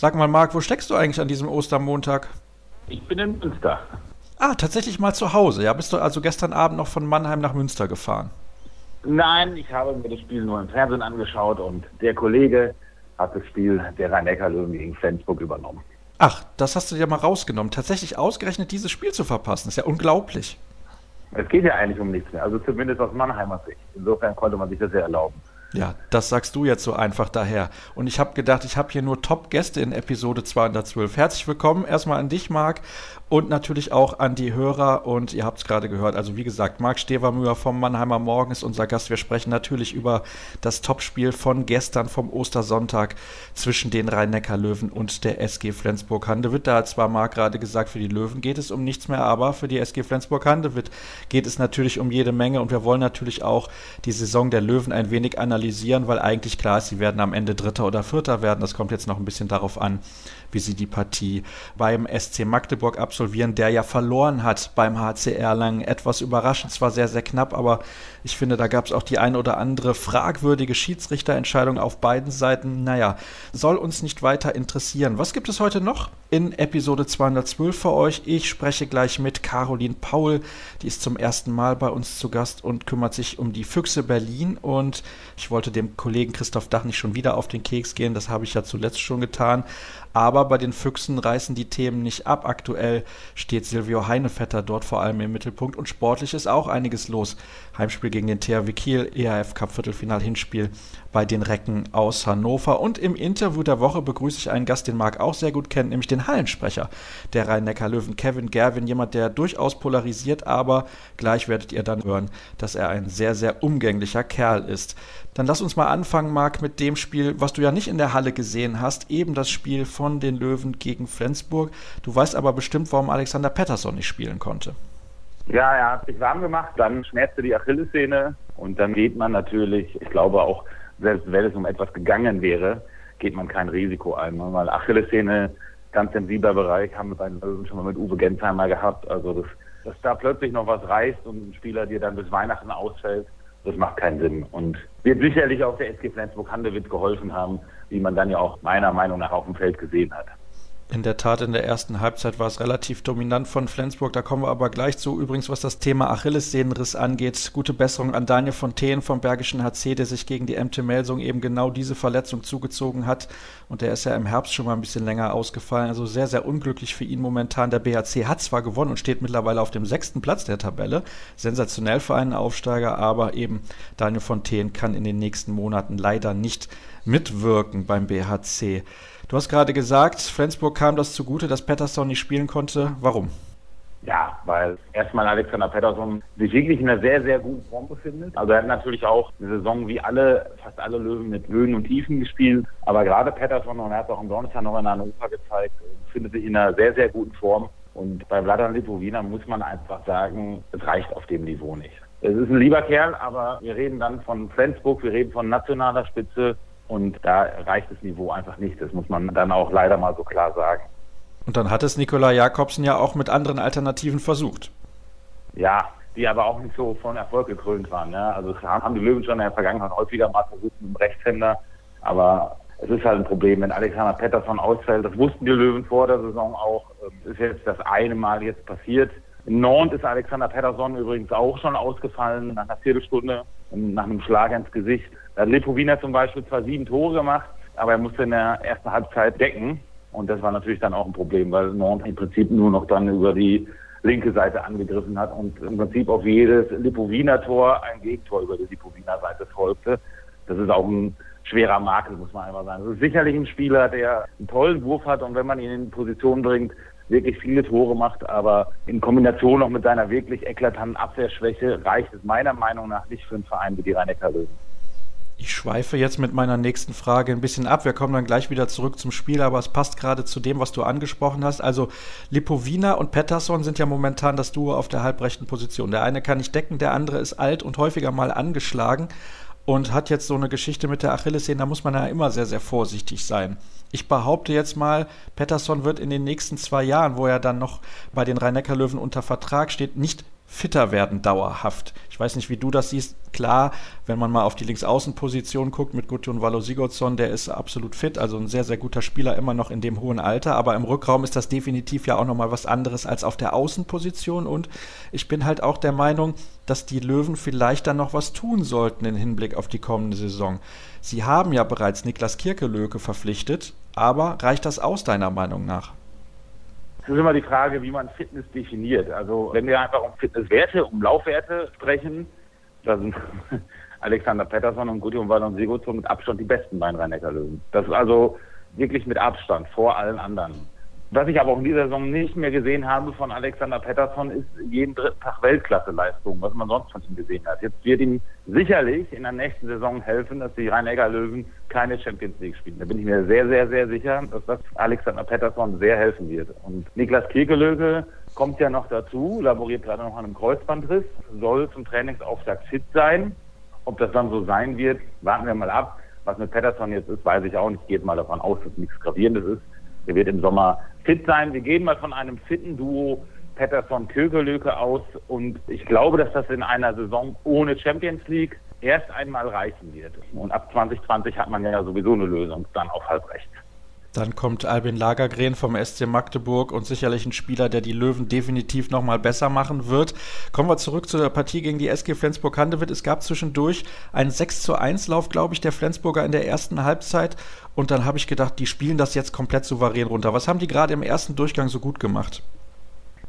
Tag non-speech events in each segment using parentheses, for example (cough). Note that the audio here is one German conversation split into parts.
Sag mal, Marc, wo steckst du eigentlich an diesem Ostermontag? Ich bin in Münster. Ah, tatsächlich mal zu Hause. Ja, bist du also gestern Abend noch von Mannheim nach Münster gefahren? Nein, ich habe mir das Spiel nur im Fernsehen angeschaut und der Kollege hat das Spiel der Rhein-Neckar-Löwen gegen Flensburg übernommen. Ach, das hast du dir mal rausgenommen. Tatsächlich ausgerechnet dieses Spiel zu verpassen, ist ja unglaublich. Es geht ja eigentlich um nichts mehr, also zumindest aus Mannheimer Sicht. Insofern konnte man sich das ja erlauben. Ja, das sagst du jetzt so einfach daher. Und ich habe gedacht, ich habe hier nur Top-Gäste in Episode 212. Herzlich willkommen erstmal an dich, Marc, und natürlich auch an die Hörer. Und ihr habt es gerade gehört. Also wie gesagt, Marc Stevermüher vom Mannheimer Morgen ist unser Gast. Wir sprechen natürlich über das Topspiel von gestern vom Ostersonntag zwischen den Rhein-Neckar-Löwen und der SG Flensburg-Handewitt. Da hat zwar Marc gerade gesagt, für die Löwen geht es um nichts mehr, aber für die SG Flensburg-Handewitt geht es natürlich um jede Menge. Und wir wollen natürlich auch die Saison der Löwen ein wenig analysieren, weil eigentlich klar ist, sie werden am Ende Dritter oder Vierter werden. Das kommt jetzt noch ein bisschen darauf an, wie sie die Partie beim SC Magdeburg absolvieren, der ja verloren hat beim HC Erlangen. Etwas überraschend, zwar sehr, sehr knapp, aber ich finde, da gab es auch die ein oder andere fragwürdige Schiedsrichterentscheidung auf beiden Seiten. Naja, soll uns nicht weiter interessieren. Was gibt es heute noch in Episode 212 für euch? Ich spreche gleich mit Caroline Paul. Die ist zum ersten Mal bei uns zu Gast und kümmert sich um die Füchse Berlin. Und ich wollte dem Kollegen Christoph Dach nicht schon wieder auf den Keks gehen. Das habe ich ja zuletzt schon getan. Aber bei den Füchsen reißen die Themen nicht ab. Aktuell steht Silvio Heinevetter dort vor allem im Mittelpunkt und sportlich ist auch einiges los. Heimspiel gegen den THW Kiel, ERF Cup Viertelfinal Hinspiel bei den Recken aus Hannover. Und im Interview der Woche begrüße ich einen Gast, den Marc auch sehr gut kennt, nämlich den Hallensprecher der Rhein-Neckar-Löwen, Kevin Gerwin. Jemand, der durchaus polarisiert, aber gleich werdet ihr dann hören, dass er ein sehr, sehr umgänglicher Kerl ist. Dann lass uns mal anfangen, Marc, mit dem Spiel, was du ja nicht in der Halle gesehen hast, eben das Spiel von den Löwen gegen Flensburg. Du weißt aber bestimmt, warum Alexander Pettersson nicht spielen konnte. Ja, er hat sich warm gemacht, dann schmerzte die Achillessehne und dann geht man natürlich, ich glaube auch, selbst wenn es um etwas gegangen wäre, geht man kein Risiko ein. Weil Achillessehne, ganz sensibler Bereich, haben wir bei den schon mal mit Uwe Gensheimer gehabt. Also, das, dass da plötzlich noch was reißt und ein Spieler dir dann bis Weihnachten ausfällt, das macht keinen Sinn. Und wird sicherlich auch der SG Flensburg-Handewitt geholfen haben, wie man dann ja auch meiner Meinung nach auf dem Feld gesehen hat. In der Tat, in der ersten Halbzeit war es relativ dominant von Flensburg. Da kommen wir aber gleich zu. Übrigens, was das Thema Achillessehnenriss angeht, gute Besserung an Daniel Fontaine vom Bergischen HC, der sich gegen die MT Melsung eben genau diese Verletzung zugezogen hat. Und der ist ja im Herbst schon mal ein bisschen länger ausgefallen. Also sehr, sehr unglücklich für ihn momentan. Der BHC hat zwar gewonnen und steht mittlerweile auf dem sechsten Platz der Tabelle. Sensationell für einen Aufsteiger, aber eben Daniel Fontaine kann in den nächsten Monaten leider nicht mitwirken beim BHC. Du hast gerade gesagt, Flensburg kam das zugute, dass Pettersson nicht spielen konnte. Warum? Ja, weil erstmal Alexander Pettersson sich wirklich in einer sehr, sehr guten Form befindet. Also er hat natürlich auch eine Saison wie alle, fast alle Löwen mit Höhen und Tiefen gespielt. Aber gerade Pettersson, und er hat auch am Donnerstag noch in Hannover gezeigt, befindet sich in einer sehr, sehr guten Form. Und bei Vladan Lipovina muss man einfach sagen, es reicht auf dem Niveau nicht. Es ist ein lieber Kerl, aber wir reden dann von Flensburg, wir reden von nationaler Spitze und da reicht das Niveau einfach nicht. Das muss man dann auch leider mal so klar sagen. Und dann hat es Nikola Jakobsen ja auch mit anderen Alternativen versucht. Ja, die aber auch nicht so von Erfolg gekrönt waren. Ne? Also haben die Löwen schon in der Vergangenheit häufiger mal versucht mit dem Rechtshänder. Aber es ist halt ein Problem, wenn Alexander Pettersson ausfällt. Das wussten die Löwen vor der Saison auch. Das ähm, ist jetzt das eine Mal jetzt passiert. In Nantes ist Alexander Pettersson übrigens auch schon ausgefallen nach einer Viertelstunde nach einem Schlag ins Gesicht. Hat Lipovina zum Beispiel zwar sieben Tore gemacht, aber er musste in der ersten Halbzeit decken. Und das war natürlich dann auch ein Problem, weil Nantes im Prinzip nur noch dann über die linke Seite angegriffen hat und im Prinzip auf jedes Lipovina-Tor ein Gegentor über die Lipovina-Seite folgte. Das ist auch ein schwerer Makel, muss man einfach sagen. Das ist sicherlich ein Spieler, der einen tollen Wurf hat und wenn man ihn in Position bringt, wirklich viele Tore macht, aber in Kombination noch mit seiner wirklich eklatanten Abwehrschwäche reicht es meiner Meinung nach nicht für einen Verein wie die Rhein-Neckar-Löwen. Ich schweife jetzt mit meiner nächsten Frage ein bisschen ab. Wir kommen dann gleich wieder zurück zum Spiel, aber es passt gerade zu dem, was du angesprochen hast. Also Lipovina und Pettersson sind ja momentan das Duo auf der halbrechten Position. Der eine kann nicht decken, der andere ist alt und häufiger mal angeschlagen und hat jetzt so eine Geschichte mit der Achillessehne. Da muss man ja immer sehr, sehr vorsichtig sein. Ich behaupte jetzt mal, Pettersson wird in den nächsten zwei Jahren, wo er dann noch bei den Rhein-Neckar-Löwen unter Vertrag steht, nicht fitter werden dauerhaft. Ich weiß nicht, wie du das siehst. Klar, wenn man mal auf die Linksaußenposition guckt mit Gudjon Valo Sigurdsson, der ist absolut fit, also ein sehr, sehr guter Spieler, immer noch in dem hohen Alter. Aber im Rückraum ist das definitiv ja auch nochmal was anderes als auf der Außenposition. Und ich bin halt auch der Meinung, dass die Löwen vielleicht dann noch was tun sollten im Hinblick auf die kommende Saison. Sie haben ja bereits Niklas Kirkelöke verpflichtet, aber reicht das aus, deiner Meinung nach? Es ist immer die Frage, wie man Fitness definiert. Also wenn wir einfach um Fitnesswerte, um Laufwerte sprechen, da sind (laughs) Alexander Pettersson und Gudjon Wallon Sigurdsson mit Abstand die besten beiden rhein löwen Das ist also wirklich mit Abstand vor allen anderen. Was ich aber auch in dieser Saison nicht mehr gesehen habe von Alexander Pettersson, ist jeden dritten Tag Weltklasse-Leistung, was man sonst von ihm gesehen hat. Jetzt wird ihm sicherlich in der nächsten Saison helfen, dass die Rhein-Neckar-Löwen keine Champions League spielen. Da bin ich mir sehr, sehr, sehr sicher, dass das Alexander Pettersson sehr helfen wird. Und Niklas Kekelöke kommt ja noch dazu, laboriert gerade noch an einem Kreuzbandriss, soll zum Trainingsauftakt fit sein. Ob das dann so sein wird, warten wir mal ab. Was mit Pettersson jetzt ist, weiß ich auch nicht. Ich gehe mal davon aus, dass nichts Gravierendes ist. Er wird im Sommer fit sein. Wir gehen mal von einem fitten Duo Pettersson-Kögelöke aus und ich glaube, dass das in einer Saison ohne Champions League erst einmal reichen wird. Und ab 2020 hat man ja sowieso eine Lösung, dann auf halb rechts. Dann kommt Albin Lagergren vom SC Magdeburg und sicherlich ein Spieler, der die Löwen definitiv nochmal besser machen wird. Kommen wir zurück zu der Partie gegen die SG Flensburg-Handewitt. Es gab zwischendurch einen 6 zu 1 Lauf, glaube ich, der Flensburger in der ersten Halbzeit. Und dann habe ich gedacht, die spielen das jetzt komplett souverän runter. Was haben die gerade im ersten Durchgang so gut gemacht?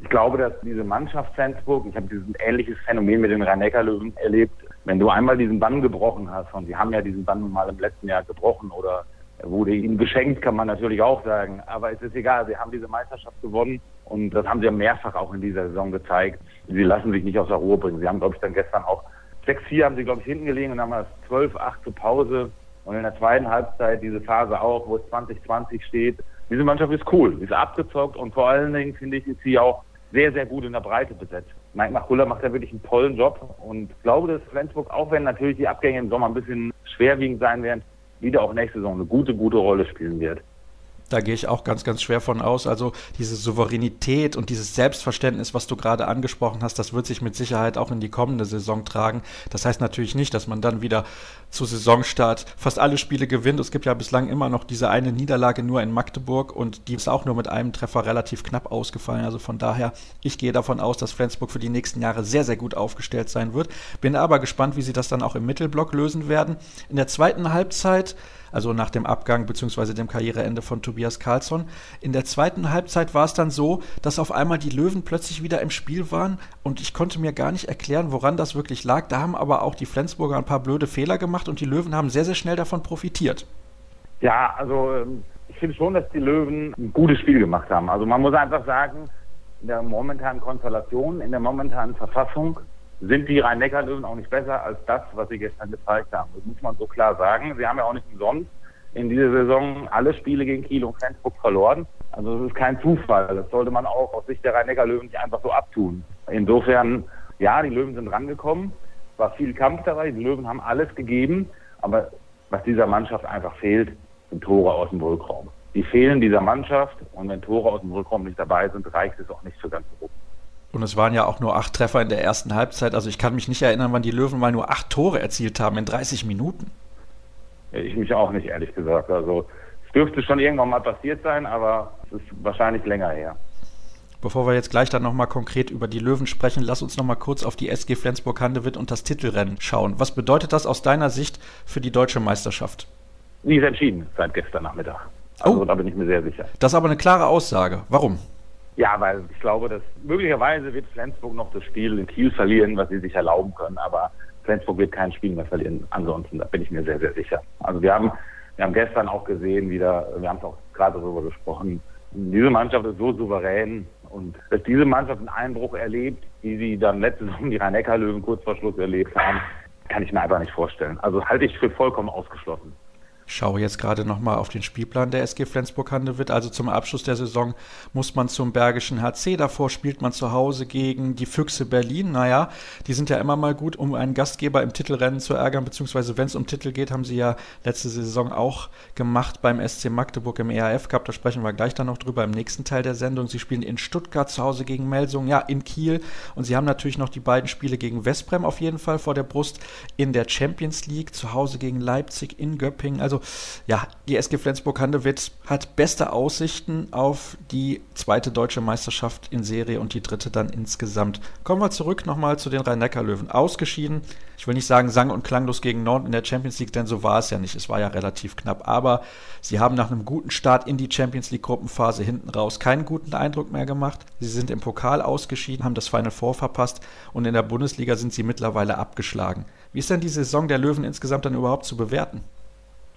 Ich glaube, dass diese Mannschaft Flensburg, ich habe dieses ähnliches Phänomen mit den Rhein-Neckar-Löwen erlebt, wenn du einmal diesen Bann gebrochen hast, und sie haben ja diesen Bann mal im letzten Jahr gebrochen oder wurde ihnen geschenkt, kann man natürlich auch sagen. Aber es ist egal, sie haben diese Meisterschaft gewonnen und das haben sie ja mehrfach auch in dieser Saison gezeigt. Sie lassen sich nicht aus der Ruhe bringen. Sie haben, glaube ich, dann gestern auch 6-4 haben sie, glaube ich, hinten gelegen und dann haben wir 12-8 zur Pause. Und in der zweiten Halbzeit diese Phase auch, wo es 2020 steht. Diese Mannschaft ist cool, ist abgezockt und vor allen Dingen, finde ich, ist sie auch sehr, sehr gut in der Breite besetzt. Mike Machulla macht da wirklich einen tollen Job und ich glaube, dass Flensburg, auch wenn natürlich die Abgänge im Sommer ein bisschen schwerwiegend sein werden, wieder auch nächste Saison eine gute, gute Rolle spielen wird. Da gehe ich auch ganz, ganz schwer von aus. Also diese Souveränität und dieses Selbstverständnis, was du gerade angesprochen hast, das wird sich mit Sicherheit auch in die kommende Saison tragen. Das heißt natürlich nicht, dass man dann wieder zu Saisonstart fast alle Spiele gewinnt. Es gibt ja bislang immer noch diese eine Niederlage nur in Magdeburg und die ist auch nur mit einem Treffer relativ knapp ausgefallen. Also von daher, ich gehe davon aus, dass Flensburg für die nächsten Jahre sehr, sehr gut aufgestellt sein wird. Bin aber gespannt, wie sie das dann auch im Mittelblock lösen werden. In der zweiten Halbzeit also nach dem Abgang bzw. dem Karriereende von Tobias Karlsson. In der zweiten Halbzeit war es dann so, dass auf einmal die Löwen plötzlich wieder im Spiel waren und ich konnte mir gar nicht erklären, woran das wirklich lag. Da haben aber auch die Flensburger ein paar blöde Fehler gemacht und die Löwen haben sehr, sehr schnell davon profitiert. Ja, also ähm, ich finde schon, dass die Löwen ein gutes Spiel gemacht haben. Also man muss einfach sagen, in der momentanen Konstellation, in der momentanen Verfassung sind die Rhein-Neckar-Löwen auch nicht besser als das, was sie gestern gezeigt haben. Das muss man so klar sagen. Sie haben ja auch nicht umsonst in dieser Saison alle Spiele gegen Kiel und Flensburg verloren. Also das ist kein Zufall. Das sollte man auch aus Sicht der Rhein-Neckar-Löwen nicht einfach so abtun. Insofern, ja, die Löwen sind rangekommen. Es war viel Kampf dabei. Die Löwen haben alles gegeben. Aber was dieser Mannschaft einfach fehlt, sind Tore aus dem Rückraum. Die fehlen dieser Mannschaft. Und wenn Tore aus dem Rückraum nicht dabei sind, reicht es auch nicht für ganz Europa. Und es waren ja auch nur acht Treffer in der ersten Halbzeit. Also ich kann mich nicht erinnern, wann die Löwen mal nur acht Tore erzielt haben in 30 Minuten. Ich mich auch nicht, ehrlich gesagt. Also es dürfte schon irgendwann mal passiert sein, aber es ist wahrscheinlich länger her. Bevor wir jetzt gleich dann nochmal konkret über die Löwen sprechen, lass uns nochmal kurz auf die SG Flensburg-Handewitt und das Titelrennen schauen. Was bedeutet das aus deiner Sicht für die deutsche Meisterschaft? Die ist entschieden seit gestern Nachmittag. Also oh. da bin ich mir sehr sicher. Das ist aber eine klare Aussage. Warum? Ja, weil ich glaube, dass möglicherweise wird Flensburg noch das Spiel in Kiel verlieren, was sie sich erlauben können, aber Flensburg wird kein Spiel mehr verlieren. Ansonsten, da bin ich mir sehr, sehr sicher. Also wir haben, wir haben gestern auch gesehen wieder, wir haben es auch gerade darüber gesprochen, diese Mannschaft ist so souverän und dass diese Mannschaft einen Einbruch erlebt, wie sie dann letzte Saison die Rhein-Neckar-Löwen kurz vor Schluss erlebt haben, kann ich mir einfach nicht vorstellen. Also halte ich für vollkommen ausgeschlossen. Schaue jetzt gerade nochmal auf den Spielplan der SG Flensburg-Handewitt. Also zum Abschluss der Saison muss man zum Bergischen HC. Davor spielt man zu Hause gegen die Füchse Berlin. Naja, die sind ja immer mal gut, um einen Gastgeber im Titelrennen zu ärgern, beziehungsweise wenn es um Titel geht, haben sie ja letzte Saison auch gemacht beim SC Magdeburg im ERF Cup. Da sprechen wir gleich dann noch drüber im nächsten Teil der Sendung. Sie spielen in Stuttgart zu Hause gegen Melsung, ja, in Kiel. Und sie haben natürlich noch die beiden Spiele gegen Westbrem auf jeden Fall vor der Brust in der Champions League, zu Hause gegen Leipzig in Göppingen. Also ja, die SG Flensburg-Handewitt hat beste Aussichten auf die zweite deutsche Meisterschaft in Serie und die dritte dann insgesamt. Kommen wir zurück nochmal zu den Rhein-Neckar-Löwen. Ausgeschieden, ich will nicht sagen sang- und klanglos gegen Norden in der Champions League, denn so war es ja nicht. Es war ja relativ knapp. Aber sie haben nach einem guten Start in die Champions League-Gruppenphase hinten raus keinen guten Eindruck mehr gemacht. Sie sind im Pokal ausgeschieden, haben das Final Four verpasst und in der Bundesliga sind sie mittlerweile abgeschlagen. Wie ist denn die Saison der Löwen insgesamt dann überhaupt zu bewerten?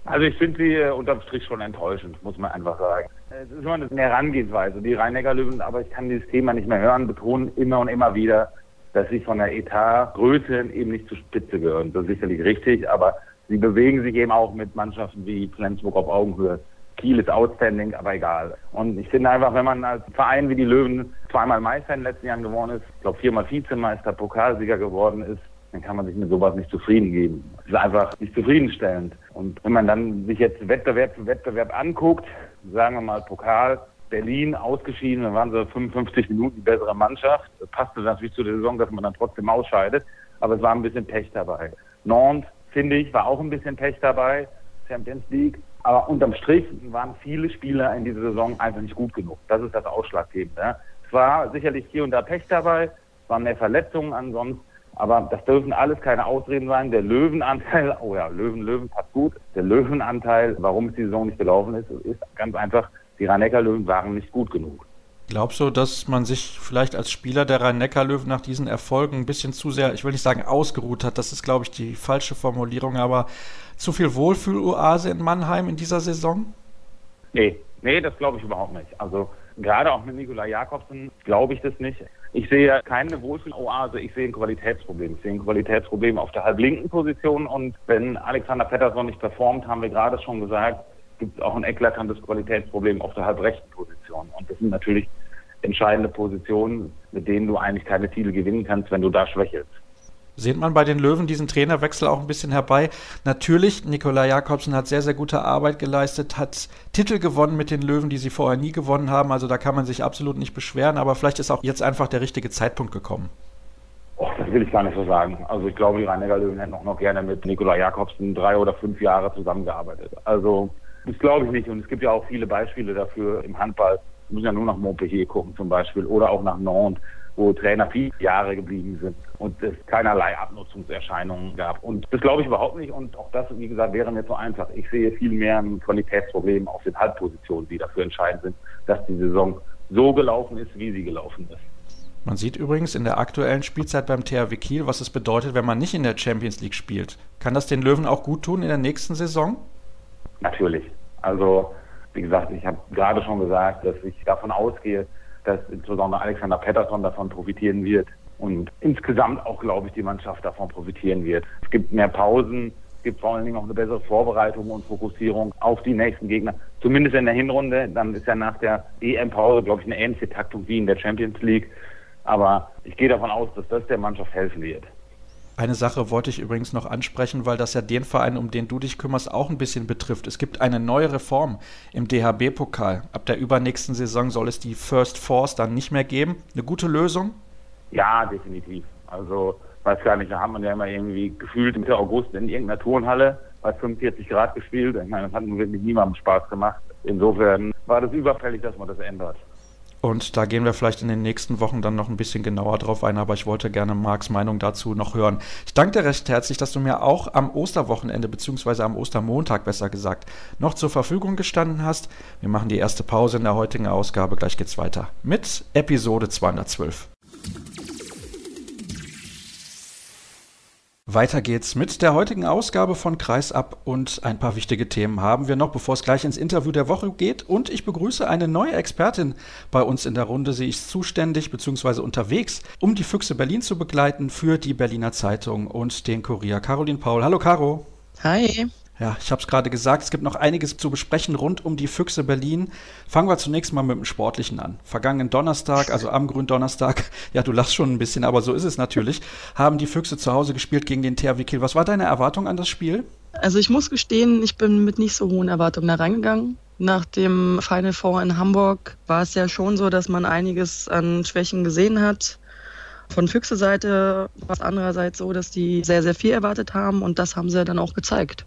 Also ich finde sie äh, unterm Strich schon enttäuschend, muss man einfach sagen. Es ist immer eine Herangehensweise. Die Rhein-Neckar-Löwen, aber ich kann dieses Thema nicht mehr hören, betonen immer und immer wieder, dass sie von der Etatgröße eben nicht zur Spitze gehören. Das ist sicherlich richtig, aber sie bewegen sich eben auch mit Mannschaften wie Flensburg auf Augenhöhe. Kiel ist outstanding, aber egal. Und ich finde einfach, wenn man als Verein wie die Löwen zweimal Meister in den letzten Jahren geworden ist, ich glaube viermal Vizemeister, Pokalsieger geworden ist, dann kann man sich mit sowas nicht zufrieden geben. Es ist einfach nicht zufriedenstellend. Und wenn man dann sich jetzt Wettbewerb für Wettbewerb anguckt, sagen wir mal Pokal, Berlin ausgeschieden, dann waren sie 55 Minuten die bessere Mannschaft. Das passte natürlich zu der Saison, dass man dann trotzdem ausscheidet, aber es war ein bisschen Pech dabei. Nantes, finde ich, war auch ein bisschen Pech dabei, Champions League. Aber unterm Strich waren viele Spieler in dieser Saison einfach nicht gut genug. Das ist das Ausschlaggebende. Ja. Es war sicherlich hier und da Pech dabei, es waren mehr Verletzungen ansonsten. Aber das dürfen alles keine Ausreden sein. Der Löwenanteil, oh ja, Löwen, Löwen passt gut. Der Löwenanteil, warum es die Saison nicht gelaufen ist, ist ganz einfach, die Rhein-Neckar-Löwen waren nicht gut genug. Glaubst du, dass man sich vielleicht als Spieler der Rhein-Neckar-Löwen nach diesen Erfolgen ein bisschen zu sehr, ich will nicht sagen ausgeruht hat, das ist, glaube ich, die falsche Formulierung, aber zu viel Wohlfühloase in Mannheim in dieser Saison? Nee, nee, das glaube ich überhaupt nicht. Also gerade auch mit Nikola Jakobsen glaube ich das nicht. Ich sehe keine Wohlfühloase, ich sehe ein Qualitätsproblem. Ich sehe ein Qualitätsproblem auf der halblinken Position und wenn Alexander Pettersson nicht performt, haben wir gerade schon gesagt, gibt es auch ein eklatantes Qualitätsproblem auf der halbrechten Position. Und das sind natürlich entscheidende Positionen, mit denen du eigentlich keine Titel gewinnen kannst, wenn du da schwächelst. Sehnt man bei den Löwen diesen Trainerwechsel auch ein bisschen herbei? Natürlich, Nikola Jakobsen hat sehr, sehr gute Arbeit geleistet, hat Titel gewonnen mit den Löwen, die sie vorher nie gewonnen haben. Also da kann man sich absolut nicht beschweren, aber vielleicht ist auch jetzt einfach der richtige Zeitpunkt gekommen. Oh, das will ich gar nicht so sagen. Also ich glaube, die rhein löwen hätten auch noch gerne mit Nikola Jakobsen drei oder fünf Jahre zusammengearbeitet. Also das glaube ich nicht. Und es gibt ja auch viele Beispiele dafür im Handball. Wir müssen ja nur nach Montpellier gucken zum Beispiel oder auch nach Nantes wo Trainer viele Jahre geblieben sind und es keinerlei Abnutzungserscheinungen gab. Und das glaube ich überhaupt nicht. Und auch das, wie gesagt, wäre mir zu einfach. Ich sehe viel mehr ein Qualitätsproblem auf den Halbpositionen, die dafür entscheidend sind, dass die Saison so gelaufen ist, wie sie gelaufen ist. Man sieht übrigens in der aktuellen Spielzeit beim THW Kiel, was es bedeutet, wenn man nicht in der Champions League spielt. Kann das den Löwen auch gut tun in der nächsten Saison? Natürlich. Also, wie gesagt, ich habe gerade schon gesagt, dass ich davon ausgehe, dass insbesondere Alexander Pettersson davon profitieren wird und insgesamt auch, glaube ich, die Mannschaft davon profitieren wird. Es gibt mehr Pausen, es gibt vor allen Dingen auch eine bessere Vorbereitung und Fokussierung auf die nächsten Gegner. Zumindest in der Hinrunde. Dann ist ja nach der EM-Pause, glaube ich, eine ähnliche Taktung wie in der Champions League. Aber ich gehe davon aus, dass das der Mannschaft helfen wird. Eine Sache wollte ich übrigens noch ansprechen, weil das ja den Verein, um den du dich kümmerst, auch ein bisschen betrifft. Es gibt eine neue Reform im DHB-Pokal. Ab der übernächsten Saison soll es die First Force dann nicht mehr geben. Eine gute Lösung? Ja, definitiv. Also, weiß gar nicht, da haben wir ja immer irgendwie gefühlt Mitte August in irgendeiner Turnhalle bei 45 Grad gespielt. Ich meine, das hat nun wirklich niemandem Spaß gemacht. Insofern war das überfällig, dass man das ändert. Und da gehen wir vielleicht in den nächsten Wochen dann noch ein bisschen genauer drauf ein, aber ich wollte gerne Marks Meinung dazu noch hören. Ich danke dir recht herzlich, dass du mir auch am Osterwochenende, beziehungsweise am Ostermontag besser gesagt, noch zur Verfügung gestanden hast. Wir machen die erste Pause in der heutigen Ausgabe. Gleich geht's weiter mit Episode 212. Weiter geht's mit der heutigen Ausgabe von Kreisab und ein paar wichtige Themen haben wir noch, bevor es gleich ins Interview der Woche geht. Und ich begrüße eine neue Expertin bei uns in der Runde. Sie ist zuständig bzw. unterwegs, um die Füchse Berlin zu begleiten für die Berliner Zeitung und den Kurier. Caroline Paul. Hallo Caro. Hi. Ja, ich habe es gerade gesagt, es gibt noch einiges zu besprechen rund um die Füchse Berlin. Fangen wir zunächst mal mit dem Sportlichen an. Vergangenen Donnerstag, also am Gründonnerstag, (laughs) ja, du lachst schon ein bisschen, aber so ist es natürlich, haben die Füchse zu Hause gespielt gegen den THW Kiel. Was war deine Erwartung an das Spiel? Also ich muss gestehen, ich bin mit nicht so hohen Erwartungen da reingegangen. Nach dem Final Four in Hamburg war es ja schon so, dass man einiges an Schwächen gesehen hat. Von Füchse Seite war es andererseits so, dass die sehr, sehr viel erwartet haben und das haben sie dann auch gezeigt.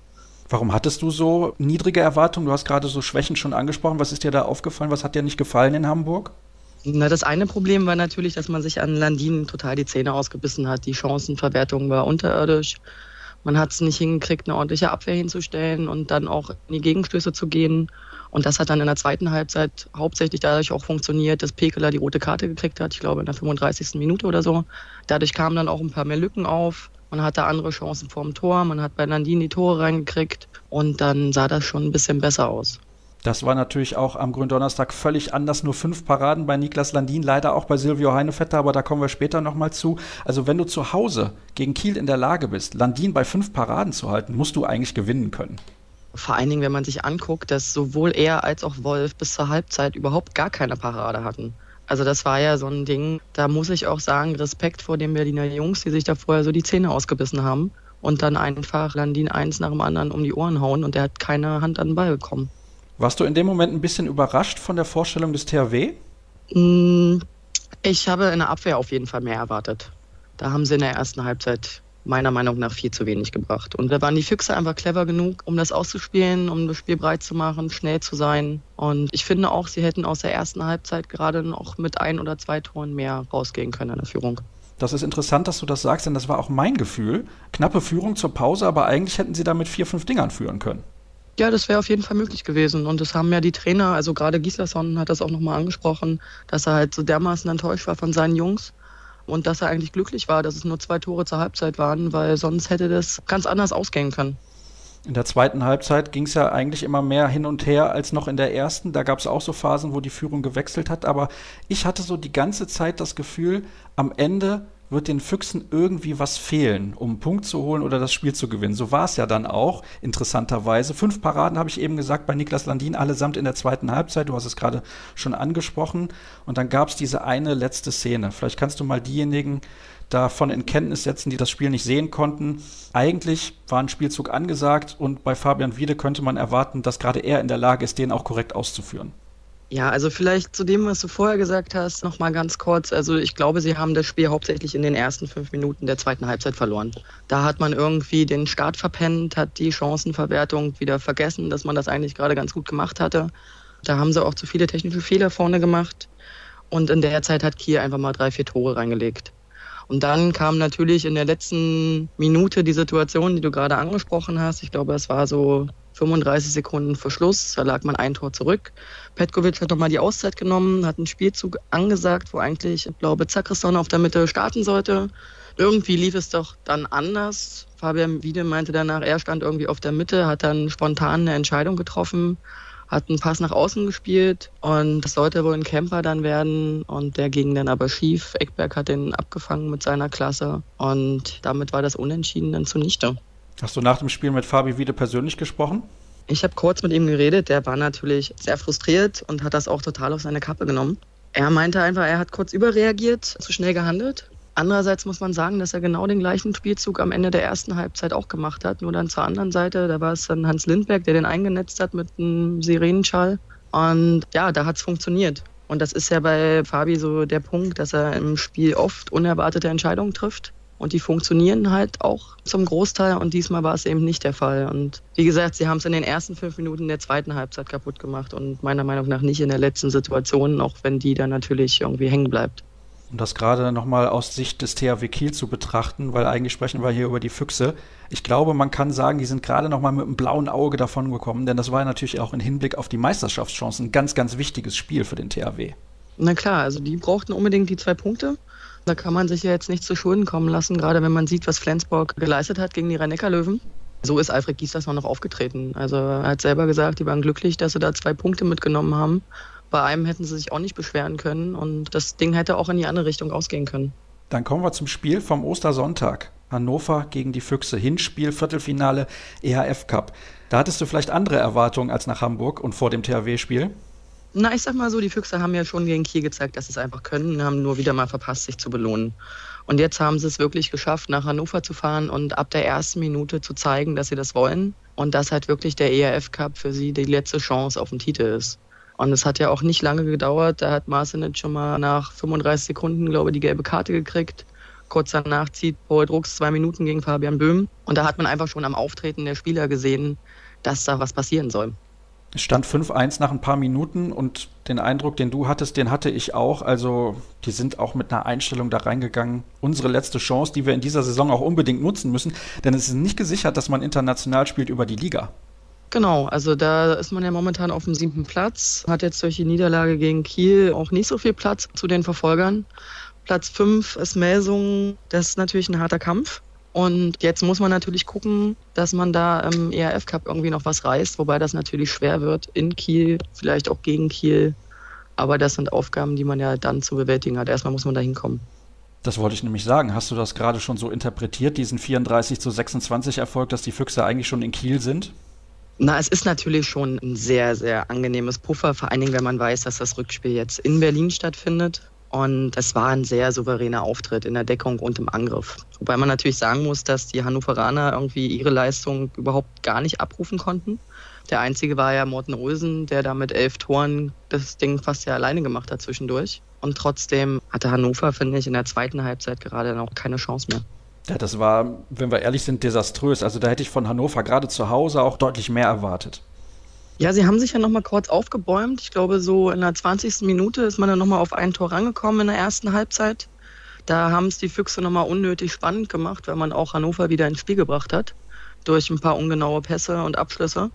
Warum hattest du so niedrige Erwartungen? Du hast gerade so Schwächen schon angesprochen. Was ist dir da aufgefallen? Was hat dir nicht gefallen in Hamburg? Na, das eine Problem war natürlich, dass man sich an Landin total die Zähne ausgebissen hat. Die Chancenverwertung war unterirdisch. Man hat es nicht hingekriegt, eine ordentliche Abwehr hinzustellen und dann auch in die Gegenstöße zu gehen. Und das hat dann in der zweiten Halbzeit hauptsächlich dadurch auch funktioniert, dass Pekeler die rote Karte gekriegt hat, ich glaube in der 35. Minute oder so. Dadurch kamen dann auch ein paar mehr Lücken auf. Man hatte andere Chancen vorm Tor, man hat bei Landin die Tore reingekriegt und dann sah das schon ein bisschen besser aus. Das war natürlich auch am Gründonnerstag völlig anders. Nur fünf Paraden bei Niklas Landin, leider auch bei Silvio Heinevetter, aber da kommen wir später nochmal zu. Also wenn du zu Hause gegen Kiel in der Lage bist, Landin bei fünf Paraden zu halten, musst du eigentlich gewinnen können. Vor allen Dingen, wenn man sich anguckt, dass sowohl er als auch Wolf bis zur Halbzeit überhaupt gar keine Parade hatten. Also das war ja so ein Ding, da muss ich auch sagen, Respekt vor den Berliner Jungs, die sich da vorher so die Zähne ausgebissen haben und dann einfach Landin eins nach dem anderen um die Ohren hauen und der hat keine Hand an den Ball bekommen. Warst du in dem Moment ein bisschen überrascht von der Vorstellung des THW? Mm, ich habe in der Abwehr auf jeden Fall mehr erwartet. Da haben sie in der ersten Halbzeit meiner Meinung nach viel zu wenig gebracht. Und da waren die Füchse einfach clever genug, um das auszuspielen, um das Spiel breit zu machen, schnell zu sein. Und ich finde auch, sie hätten aus der ersten Halbzeit gerade noch mit ein oder zwei Toren mehr rausgehen können in der Führung. Das ist interessant, dass du das sagst, denn das war auch mein Gefühl. Knappe Führung zur Pause, aber eigentlich hätten sie da mit vier, fünf Dingern führen können. Ja, das wäre auf jeden Fall möglich gewesen. Und das haben ja die Trainer, also gerade Gislason hat das auch nochmal angesprochen, dass er halt so dermaßen enttäuscht war von seinen Jungs und dass er eigentlich glücklich war, dass es nur zwei Tore zur Halbzeit waren, weil sonst hätte das ganz anders ausgehen können. In der zweiten Halbzeit ging es ja eigentlich immer mehr hin und her als noch in der ersten. Da gab es auch so Phasen, wo die Führung gewechselt hat. Aber ich hatte so die ganze Zeit das Gefühl, am Ende wird den Füchsen irgendwie was fehlen, um einen Punkt zu holen oder das Spiel zu gewinnen. So war es ja dann auch, interessanterweise. Fünf Paraden habe ich eben gesagt bei Niklas Landin, allesamt in der zweiten Halbzeit. Du hast es gerade schon angesprochen. Und dann gab es diese eine letzte Szene. Vielleicht kannst du mal diejenigen davon in Kenntnis setzen, die das Spiel nicht sehen konnten. Eigentlich war ein Spielzug angesagt und bei Fabian Wiede könnte man erwarten, dass gerade er in der Lage ist, den auch korrekt auszuführen. Ja, also vielleicht zu dem, was du vorher gesagt hast, noch mal ganz kurz. Also ich glaube, sie haben das Spiel hauptsächlich in den ersten fünf Minuten der zweiten Halbzeit verloren. Da hat man irgendwie den Start verpennt, hat die Chancenverwertung wieder vergessen, dass man das eigentlich gerade ganz gut gemacht hatte. Da haben sie auch zu viele technische Fehler vorne gemacht. Und in der Zeit hat Kiel einfach mal drei, vier Tore reingelegt. Und dann kam natürlich in der letzten Minute die Situation, die du gerade angesprochen hast. Ich glaube, es war so 35 Sekunden vor Schluss, da lag man ein Tor zurück. Petkovic hat nochmal die Auszeit genommen, hat einen Spielzug angesagt, wo eigentlich, ich glaube, Zakrisson auf der Mitte starten sollte. Irgendwie lief es doch dann anders. Fabian Wiede meinte danach, er stand irgendwie auf der Mitte, hat dann spontan eine Entscheidung getroffen, hat einen Pass nach außen gespielt und das sollte wohl ein Camper dann werden und der ging dann aber schief. Eckberg hat den abgefangen mit seiner Klasse und damit war das Unentschieden dann zunichte. Hast du nach dem Spiel mit Fabi Wiede persönlich gesprochen? Ich habe kurz mit ihm geredet. Der war natürlich sehr frustriert und hat das auch total auf seine Kappe genommen. Er meinte einfach, er hat kurz überreagiert, zu schnell gehandelt. Andererseits muss man sagen, dass er genau den gleichen Spielzug am Ende der ersten Halbzeit auch gemacht hat. Nur dann zur anderen Seite, da war es dann Hans Lindberg, der den eingenetzt hat mit einem Sirenenschall. Und ja, da hat es funktioniert. Und das ist ja bei Fabi so der Punkt, dass er im Spiel oft unerwartete Entscheidungen trifft. Und die funktionieren halt auch zum Großteil und diesmal war es eben nicht der Fall. Und wie gesagt, sie haben es in den ersten fünf Minuten der zweiten Halbzeit kaputt gemacht und meiner Meinung nach nicht in der letzten Situation, auch wenn die dann natürlich irgendwie hängen bleibt. Um das gerade nochmal aus Sicht des THW Kiel zu betrachten, weil eigentlich sprechen wir hier über die Füchse. Ich glaube, man kann sagen, die sind gerade nochmal mit einem blauen Auge davon gekommen, denn das war natürlich auch im Hinblick auf die Meisterschaftschancen ein ganz, ganz wichtiges Spiel für den THW. Na klar, also die brauchten unbedingt die zwei Punkte. Da kann man sich ja jetzt nicht zu Schulden kommen lassen, gerade wenn man sieht, was Flensburg geleistet hat gegen die rhein löwen So ist Alfred Giesers noch aufgetreten. Also er hat selber gesagt, die waren glücklich, dass sie da zwei Punkte mitgenommen haben. Bei einem hätten sie sich auch nicht beschweren können und das Ding hätte auch in die andere Richtung ausgehen können. Dann kommen wir zum Spiel vom Ostersonntag. Hannover gegen die Füchse. Hinspiel, Viertelfinale, EHF Cup. Da hattest du vielleicht andere Erwartungen als nach Hamburg und vor dem THW-Spiel? Na, ich sag mal so, die Füchse haben ja schon gegen Kiel gezeigt, dass sie es einfach können, haben nur wieder mal verpasst, sich zu belohnen. Und jetzt haben sie es wirklich geschafft, nach Hannover zu fahren und ab der ersten Minute zu zeigen, dass sie das wollen und dass halt wirklich der ERF Cup für sie die letzte Chance auf den Titel ist. Und es hat ja auch nicht lange gedauert. Da hat Marcinic schon mal nach 35 Sekunden, glaube ich, die gelbe Karte gekriegt. Kurz danach zieht Paul Drucks zwei Minuten gegen Fabian Böhm. Und da hat man einfach schon am Auftreten der Spieler gesehen, dass da was passieren soll. Es stand 5-1 nach ein paar Minuten und den Eindruck, den du hattest, den hatte ich auch. Also die sind auch mit einer Einstellung da reingegangen. Unsere letzte Chance, die wir in dieser Saison auch unbedingt nutzen müssen, denn es ist nicht gesichert, dass man international spielt über die Liga. Genau, also da ist man ja momentan auf dem siebten Platz, hat jetzt durch die Niederlage gegen Kiel auch nicht so viel Platz zu den Verfolgern. Platz 5 ist Melsung, das ist natürlich ein harter Kampf. Und jetzt muss man natürlich gucken, dass man da im ERF Cup irgendwie noch was reißt, wobei das natürlich schwer wird in Kiel, vielleicht auch gegen Kiel. Aber das sind Aufgaben, die man ja dann zu bewältigen hat. Erstmal muss man da hinkommen. Das wollte ich nämlich sagen. Hast du das gerade schon so interpretiert, diesen 34 zu 26 Erfolg, dass die Füchse eigentlich schon in Kiel sind? Na, es ist natürlich schon ein sehr, sehr angenehmes Puffer, vor allen Dingen, wenn man weiß, dass das Rückspiel jetzt in Berlin stattfindet. Und es war ein sehr souveräner Auftritt in der Deckung und im Angriff. Wobei man natürlich sagen muss, dass die Hannoveraner irgendwie ihre Leistung überhaupt gar nicht abrufen konnten. Der einzige war ja Morten Olsen, der da mit elf Toren das Ding fast ja alleine gemacht hat zwischendurch. Und trotzdem hatte Hannover, finde ich, in der zweiten Halbzeit gerade noch keine Chance mehr. Ja, das war, wenn wir ehrlich sind, desaströs. Also da hätte ich von Hannover gerade zu Hause auch deutlich mehr erwartet. Ja, sie haben sich ja nochmal kurz aufgebäumt. Ich glaube, so in der 20. Minute ist man dann nochmal auf ein Tor rangekommen in der ersten Halbzeit. Da haben es die Füchse nochmal unnötig spannend gemacht, weil man auch Hannover wieder ins Spiel gebracht hat. Durch ein paar ungenaue Pässe und Abschlüsse.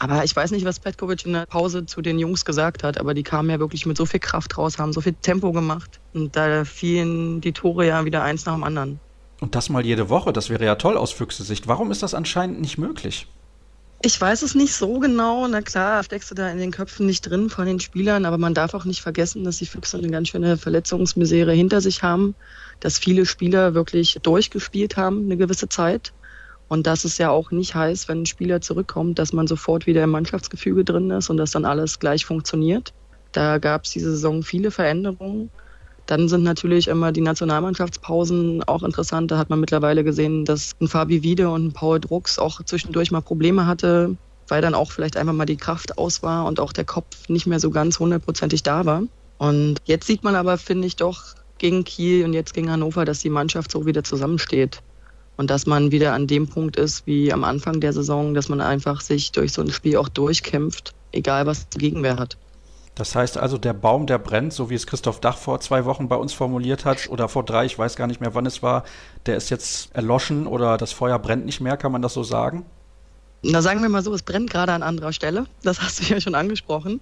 Aber ich weiß nicht, was Petkovic in der Pause zu den Jungs gesagt hat, aber die kamen ja wirklich mit so viel Kraft raus, haben so viel Tempo gemacht. Und da fielen die Tore ja wieder eins nach dem anderen. Und das mal jede Woche, das wäre ja toll aus Füchse-Sicht. Warum ist das anscheinend nicht möglich? Ich weiß es nicht so genau. Na klar, steckst du da in den Köpfen nicht drin von den Spielern, aber man darf auch nicht vergessen, dass die Füchse eine ganz schöne Verletzungsmisere hinter sich haben, dass viele Spieler wirklich durchgespielt haben eine gewisse Zeit. Und dass es ja auch nicht heißt, wenn ein Spieler zurückkommt, dass man sofort wieder im Mannschaftsgefüge drin ist und dass dann alles gleich funktioniert. Da gab es diese Saison viele Veränderungen. Dann sind natürlich immer die Nationalmannschaftspausen auch interessant. Da hat man mittlerweile gesehen, dass ein Fabi Wiede und ein Paul Drucks auch zwischendurch mal Probleme hatte, weil dann auch vielleicht einfach mal die Kraft aus war und auch der Kopf nicht mehr so ganz hundertprozentig da war. Und jetzt sieht man aber, finde ich, doch gegen Kiel und jetzt gegen Hannover, dass die Mannschaft so wieder zusammensteht. Und dass man wieder an dem Punkt ist wie am Anfang der Saison, dass man einfach sich durch so ein Spiel auch durchkämpft, egal was die Gegenwehr hat. Das heißt also, der Baum, der brennt, so wie es Christoph Dach vor zwei Wochen bei uns formuliert hat, oder vor drei, ich weiß gar nicht mehr, wann es war, der ist jetzt erloschen oder das Feuer brennt nicht mehr, kann man das so sagen? Na, sagen wir mal so, es brennt gerade an anderer Stelle. Das hast du ja schon angesprochen.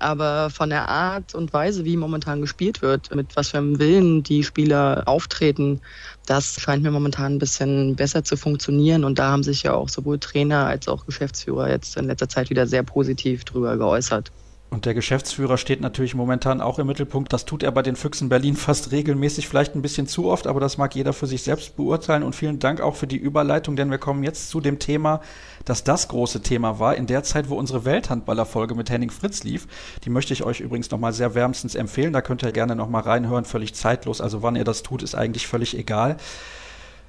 Aber von der Art und Weise, wie momentan gespielt wird, mit was für einem Willen die Spieler auftreten, das scheint mir momentan ein bisschen besser zu funktionieren. Und da haben sich ja auch sowohl Trainer als auch Geschäftsführer jetzt in letzter Zeit wieder sehr positiv drüber geäußert. Und der Geschäftsführer steht natürlich momentan auch im Mittelpunkt. Das tut er bei den Füchsen Berlin fast regelmäßig, vielleicht ein bisschen zu oft, aber das mag jeder für sich selbst beurteilen. Und vielen Dank auch für die Überleitung, denn wir kommen jetzt zu dem Thema, dass das große Thema war in der Zeit, wo unsere Welthandballerfolge mit Henning Fritz lief. Die möchte ich euch übrigens nochmal sehr wärmstens empfehlen. Da könnt ihr gerne nochmal reinhören, völlig zeitlos. Also wann ihr das tut, ist eigentlich völlig egal.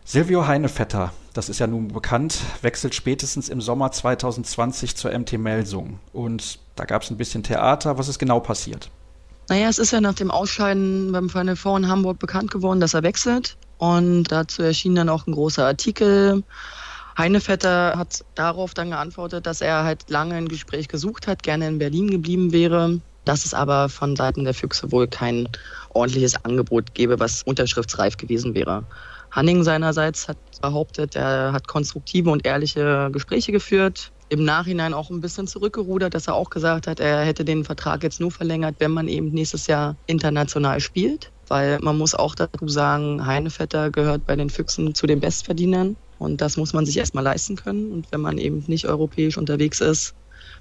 Silvio Heinevetter, das ist ja nun bekannt, wechselt spätestens im Sommer 2020 zur MT Melsung. Und da gab es ein bisschen Theater. Was ist genau passiert? Naja, es ist ja nach dem Ausscheiden beim Final Four in Hamburg bekannt geworden, dass er wechselt. Und dazu erschien dann auch ein großer Artikel. Heinevetter hat darauf dann geantwortet, dass er halt lange ein Gespräch gesucht hat, gerne in Berlin geblieben wäre, dass es aber von Seiten der Füchse wohl kein ordentliches Angebot gäbe, was unterschriftsreif gewesen wäre. Hanning seinerseits hat behauptet, er hat konstruktive und ehrliche Gespräche geführt. Im Nachhinein auch ein bisschen zurückgerudert, dass er auch gesagt hat, er hätte den Vertrag jetzt nur verlängert, wenn man eben nächstes Jahr international spielt. Weil man muss auch dazu sagen, Heinevetter gehört bei den Füchsen zu den Bestverdienern. Und das muss man sich erstmal leisten können. Und wenn man eben nicht europäisch unterwegs ist,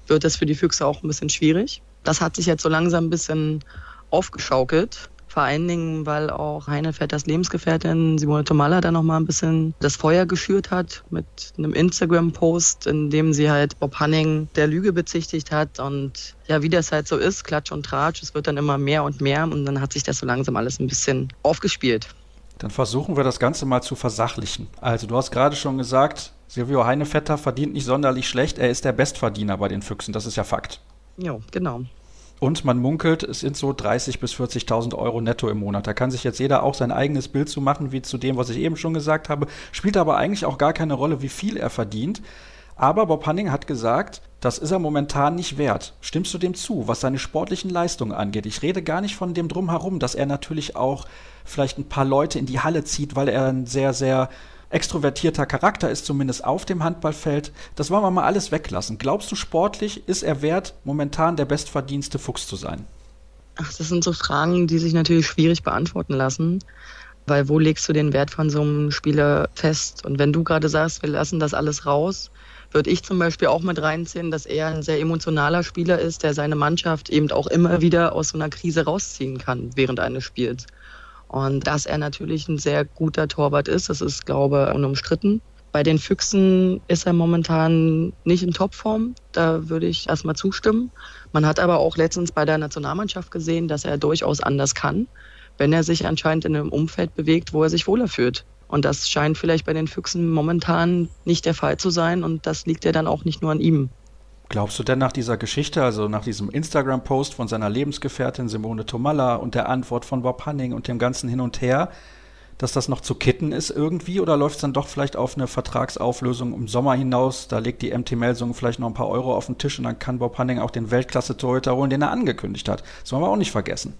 wird das für die Füchse auch ein bisschen schwierig. Das hat sich jetzt so langsam ein bisschen aufgeschaukelt. Vor allen Dingen, weil auch Heine Vetters Lebensgefährtin Simone Tomalla da nochmal ein bisschen das Feuer geschürt hat mit einem Instagram-Post, in dem sie halt Bob Hanning der Lüge bezichtigt hat. Und ja, wie das halt so ist, Klatsch und Tratsch, es wird dann immer mehr und mehr und dann hat sich das so langsam alles ein bisschen aufgespielt. Dann versuchen wir das Ganze mal zu versachlichen. Also du hast gerade schon gesagt, Silvio Heinevetter verdient nicht sonderlich schlecht. Er ist der Bestverdiener bei den Füchsen. Das ist ja Fakt. Ja, genau. Und man munkelt, es sind so 30.000 bis 40.000 Euro netto im Monat. Da kann sich jetzt jeder auch sein eigenes Bild zu machen, wie zu dem, was ich eben schon gesagt habe. Spielt aber eigentlich auch gar keine Rolle, wie viel er verdient. Aber Bob Hanning hat gesagt, das ist er momentan nicht wert. Stimmst du dem zu, was seine sportlichen Leistungen angeht? Ich rede gar nicht von dem Drumherum, dass er natürlich auch vielleicht ein paar Leute in die Halle zieht, weil er ein sehr, sehr extrovertierter Charakter ist, zumindest auf dem Handballfeld. Das wollen wir mal alles weglassen. Glaubst du, sportlich ist er wert, momentan der bestverdienste Fuchs zu sein? Ach, das sind so Fragen, die sich natürlich schwierig beantworten lassen. Weil wo legst du den Wert von so einem Spieler fest? Und wenn du gerade sagst, wir lassen das alles raus, würde ich zum Beispiel auch mit reinziehen, dass er ein sehr emotionaler Spieler ist, der seine Mannschaft eben auch immer wieder aus so einer Krise rausziehen kann während eines Spiels. Und dass er natürlich ein sehr guter Torwart ist, das ist, glaube ich, unumstritten. Bei den Füchsen ist er momentan nicht in Topform. Da würde ich erstmal zustimmen. Man hat aber auch letztens bei der Nationalmannschaft gesehen, dass er durchaus anders kann, wenn er sich anscheinend in einem Umfeld bewegt, wo er sich wohler fühlt. Und das scheint vielleicht bei den Füchsen momentan nicht der Fall zu sein. Und das liegt ja dann auch nicht nur an ihm. Glaubst du denn nach dieser Geschichte, also nach diesem Instagram-Post von seiner Lebensgefährtin Simone Tomalla und der Antwort von Bob Hanning und dem ganzen Hin und Her, dass das noch zu kitten ist irgendwie oder läuft es dann doch vielleicht auf eine Vertragsauflösung im Sommer hinaus? Da legt die MT Melsung vielleicht noch ein paar Euro auf den Tisch und dann kann Bob Hanning auch den Weltklasse-Torhüter holen, den er angekündigt hat. Das wollen wir auch nicht vergessen.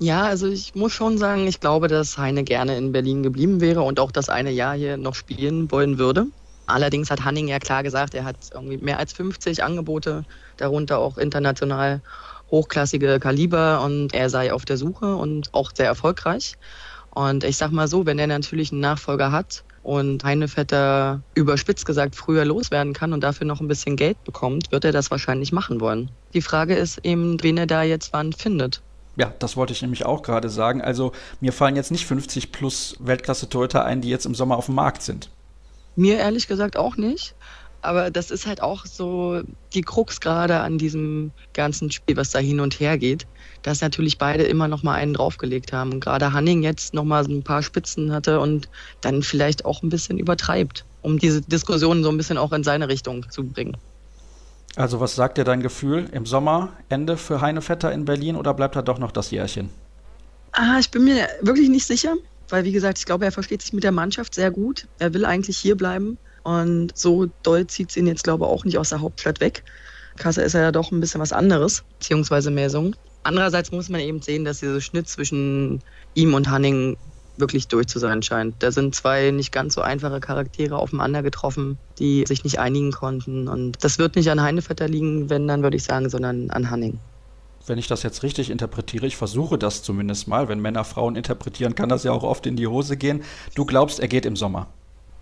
Ja, also ich muss schon sagen, ich glaube, dass Heine gerne in Berlin geblieben wäre und auch das eine Jahr hier noch spielen wollen würde. Allerdings hat Hanning ja klar gesagt, er hat irgendwie mehr als 50 Angebote, darunter auch international hochklassige Kaliber und er sei auf der Suche und auch sehr erfolgreich. Und ich sag mal so, wenn er natürlich einen Nachfolger hat und Heinevetter überspitzt gesagt früher loswerden kann und dafür noch ein bisschen Geld bekommt, wird er das wahrscheinlich machen wollen. Die Frage ist eben, wen er da jetzt wann findet. Ja, das wollte ich nämlich auch gerade sagen. Also mir fallen jetzt nicht 50 plus Weltklasse-Torhüter ein, die jetzt im Sommer auf dem Markt sind. Mir ehrlich gesagt auch nicht. Aber das ist halt auch so die Krux gerade an diesem ganzen Spiel, was da hin und her geht, dass natürlich beide immer noch mal einen draufgelegt haben. Und gerade Hanning jetzt noch mal ein paar Spitzen hatte und dann vielleicht auch ein bisschen übertreibt, um diese Diskussion so ein bisschen auch in seine Richtung zu bringen. Also was sagt dir dein Gefühl im Sommer Ende für Heine Vetter in Berlin oder bleibt da doch noch das Jährchen? Ah, ich bin mir wirklich nicht sicher weil wie gesagt, ich glaube, er versteht sich mit der Mannschaft sehr gut. Er will eigentlich hier bleiben und so doll zieht es ihn jetzt, glaube ich, auch nicht aus der Hauptstadt weg. Kassel ist ja doch ein bisschen was anderes, beziehungsweise Melsung. Andererseits muss man eben sehen, dass dieser Schnitt zwischen ihm und Hanning wirklich durch zu sein scheint. Da sind zwei nicht ganz so einfache Charaktere aufeinander getroffen, die sich nicht einigen konnten. Und das wird nicht an Heinevetter liegen, wenn, dann würde ich sagen, sondern an Hanning wenn ich das jetzt richtig interpretiere, ich versuche das zumindest mal, wenn Männer Frauen interpretieren, kann das ja auch oft in die Hose gehen. Du glaubst, er geht im Sommer.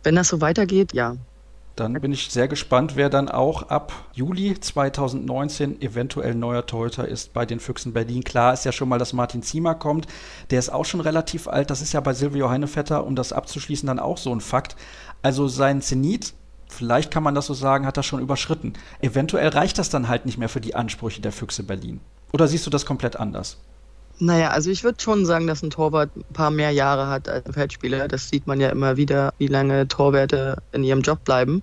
Wenn das so weitergeht, ja. Dann bin ich sehr gespannt, wer dann auch ab Juli 2019 eventuell neuer Torhüter ist bei den Füchsen Berlin. Klar ist ja schon mal, dass Martin Ziemer kommt. Der ist auch schon relativ alt. Das ist ja bei Silvio Heinevetter, um das abzuschließen, dann auch so ein Fakt. Also sein Zenit, vielleicht kann man das so sagen, hat er schon überschritten. Eventuell reicht das dann halt nicht mehr für die Ansprüche der Füchse Berlin. Oder siehst du das komplett anders? Naja, also ich würde schon sagen, dass ein Torwart ein paar mehr Jahre hat als ein Feldspieler. Das sieht man ja immer wieder, wie lange Torwärte in ihrem Job bleiben.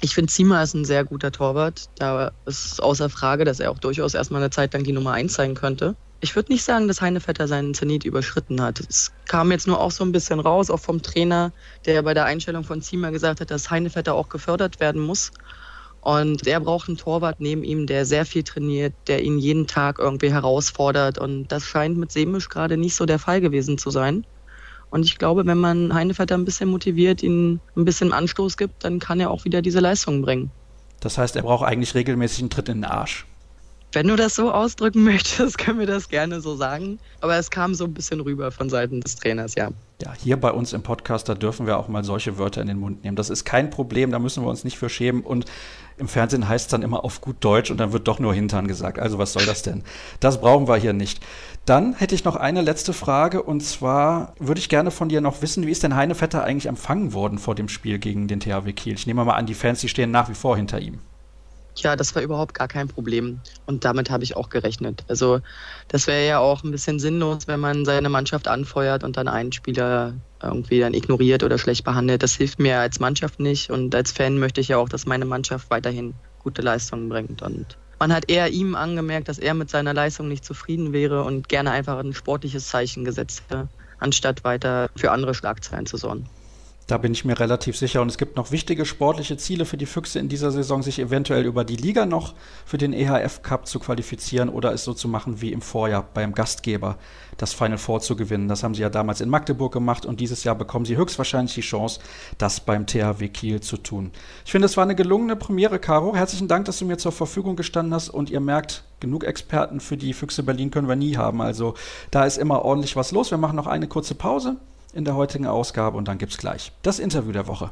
Ich finde, Zima ist ein sehr guter Torwart. Da ist außer Frage, dass er auch durchaus erstmal eine Zeit lang die Nummer 1 sein könnte. Ich würde nicht sagen, dass Heinevetter seinen Zenit überschritten hat. Es kam jetzt nur auch so ein bisschen raus, auch vom Trainer, der bei der Einstellung von Zima gesagt hat, dass Heinevetter auch gefördert werden muss. Und er braucht einen Torwart neben ihm, der sehr viel trainiert, der ihn jeden Tag irgendwie herausfordert. Und das scheint mit Semisch gerade nicht so der Fall gewesen zu sein. Und ich glaube, wenn man Heinevetter ein bisschen motiviert, ihn ein bisschen Anstoß gibt, dann kann er auch wieder diese Leistungen bringen. Das heißt, er braucht eigentlich regelmäßig einen Tritt in den Arsch. Wenn du das so ausdrücken (laughs) möchtest, können wir das gerne so sagen. Aber es kam so ein bisschen rüber von Seiten des Trainers, ja. Ja, hier bei uns im Podcast, da dürfen wir auch mal solche Wörter in den Mund nehmen. Das ist kein Problem, da müssen wir uns nicht für schämen. Und im Fernsehen heißt es dann immer auf gut Deutsch und dann wird doch nur Hintern gesagt. Also was soll das denn? Das brauchen wir hier nicht. Dann hätte ich noch eine letzte Frage und zwar würde ich gerne von dir noch wissen, wie ist denn Heine Vetter eigentlich empfangen worden vor dem Spiel gegen den THW Kiel? Ich nehme mal an, die Fans, die stehen nach wie vor hinter ihm. Ja, das war überhaupt gar kein Problem. Und damit habe ich auch gerechnet. Also das wäre ja auch ein bisschen sinnlos, wenn man seine Mannschaft anfeuert und dann einen Spieler irgendwie dann ignoriert oder schlecht behandelt. Das hilft mir als Mannschaft nicht. Und als Fan möchte ich ja auch, dass meine Mannschaft weiterhin gute Leistungen bringt. Und man hat eher ihm angemerkt, dass er mit seiner Leistung nicht zufrieden wäre und gerne einfach ein sportliches Zeichen gesetzt hätte, anstatt weiter für andere Schlagzeilen zu sorgen. Da bin ich mir relativ sicher. Und es gibt noch wichtige sportliche Ziele für die Füchse in dieser Saison, sich eventuell über die Liga noch für den EHF Cup zu qualifizieren oder es so zu machen wie im Vorjahr beim Gastgeber, das Final Four zu gewinnen. Das haben sie ja damals in Magdeburg gemacht und dieses Jahr bekommen sie höchstwahrscheinlich die Chance, das beim THW Kiel zu tun. Ich finde, es war eine gelungene Premiere, Caro. Herzlichen Dank, dass du mir zur Verfügung gestanden hast und ihr merkt, genug Experten für die Füchse Berlin können wir nie haben. Also da ist immer ordentlich was los. Wir machen noch eine kurze Pause in der heutigen Ausgabe und dann gibt's gleich das Interview der Woche.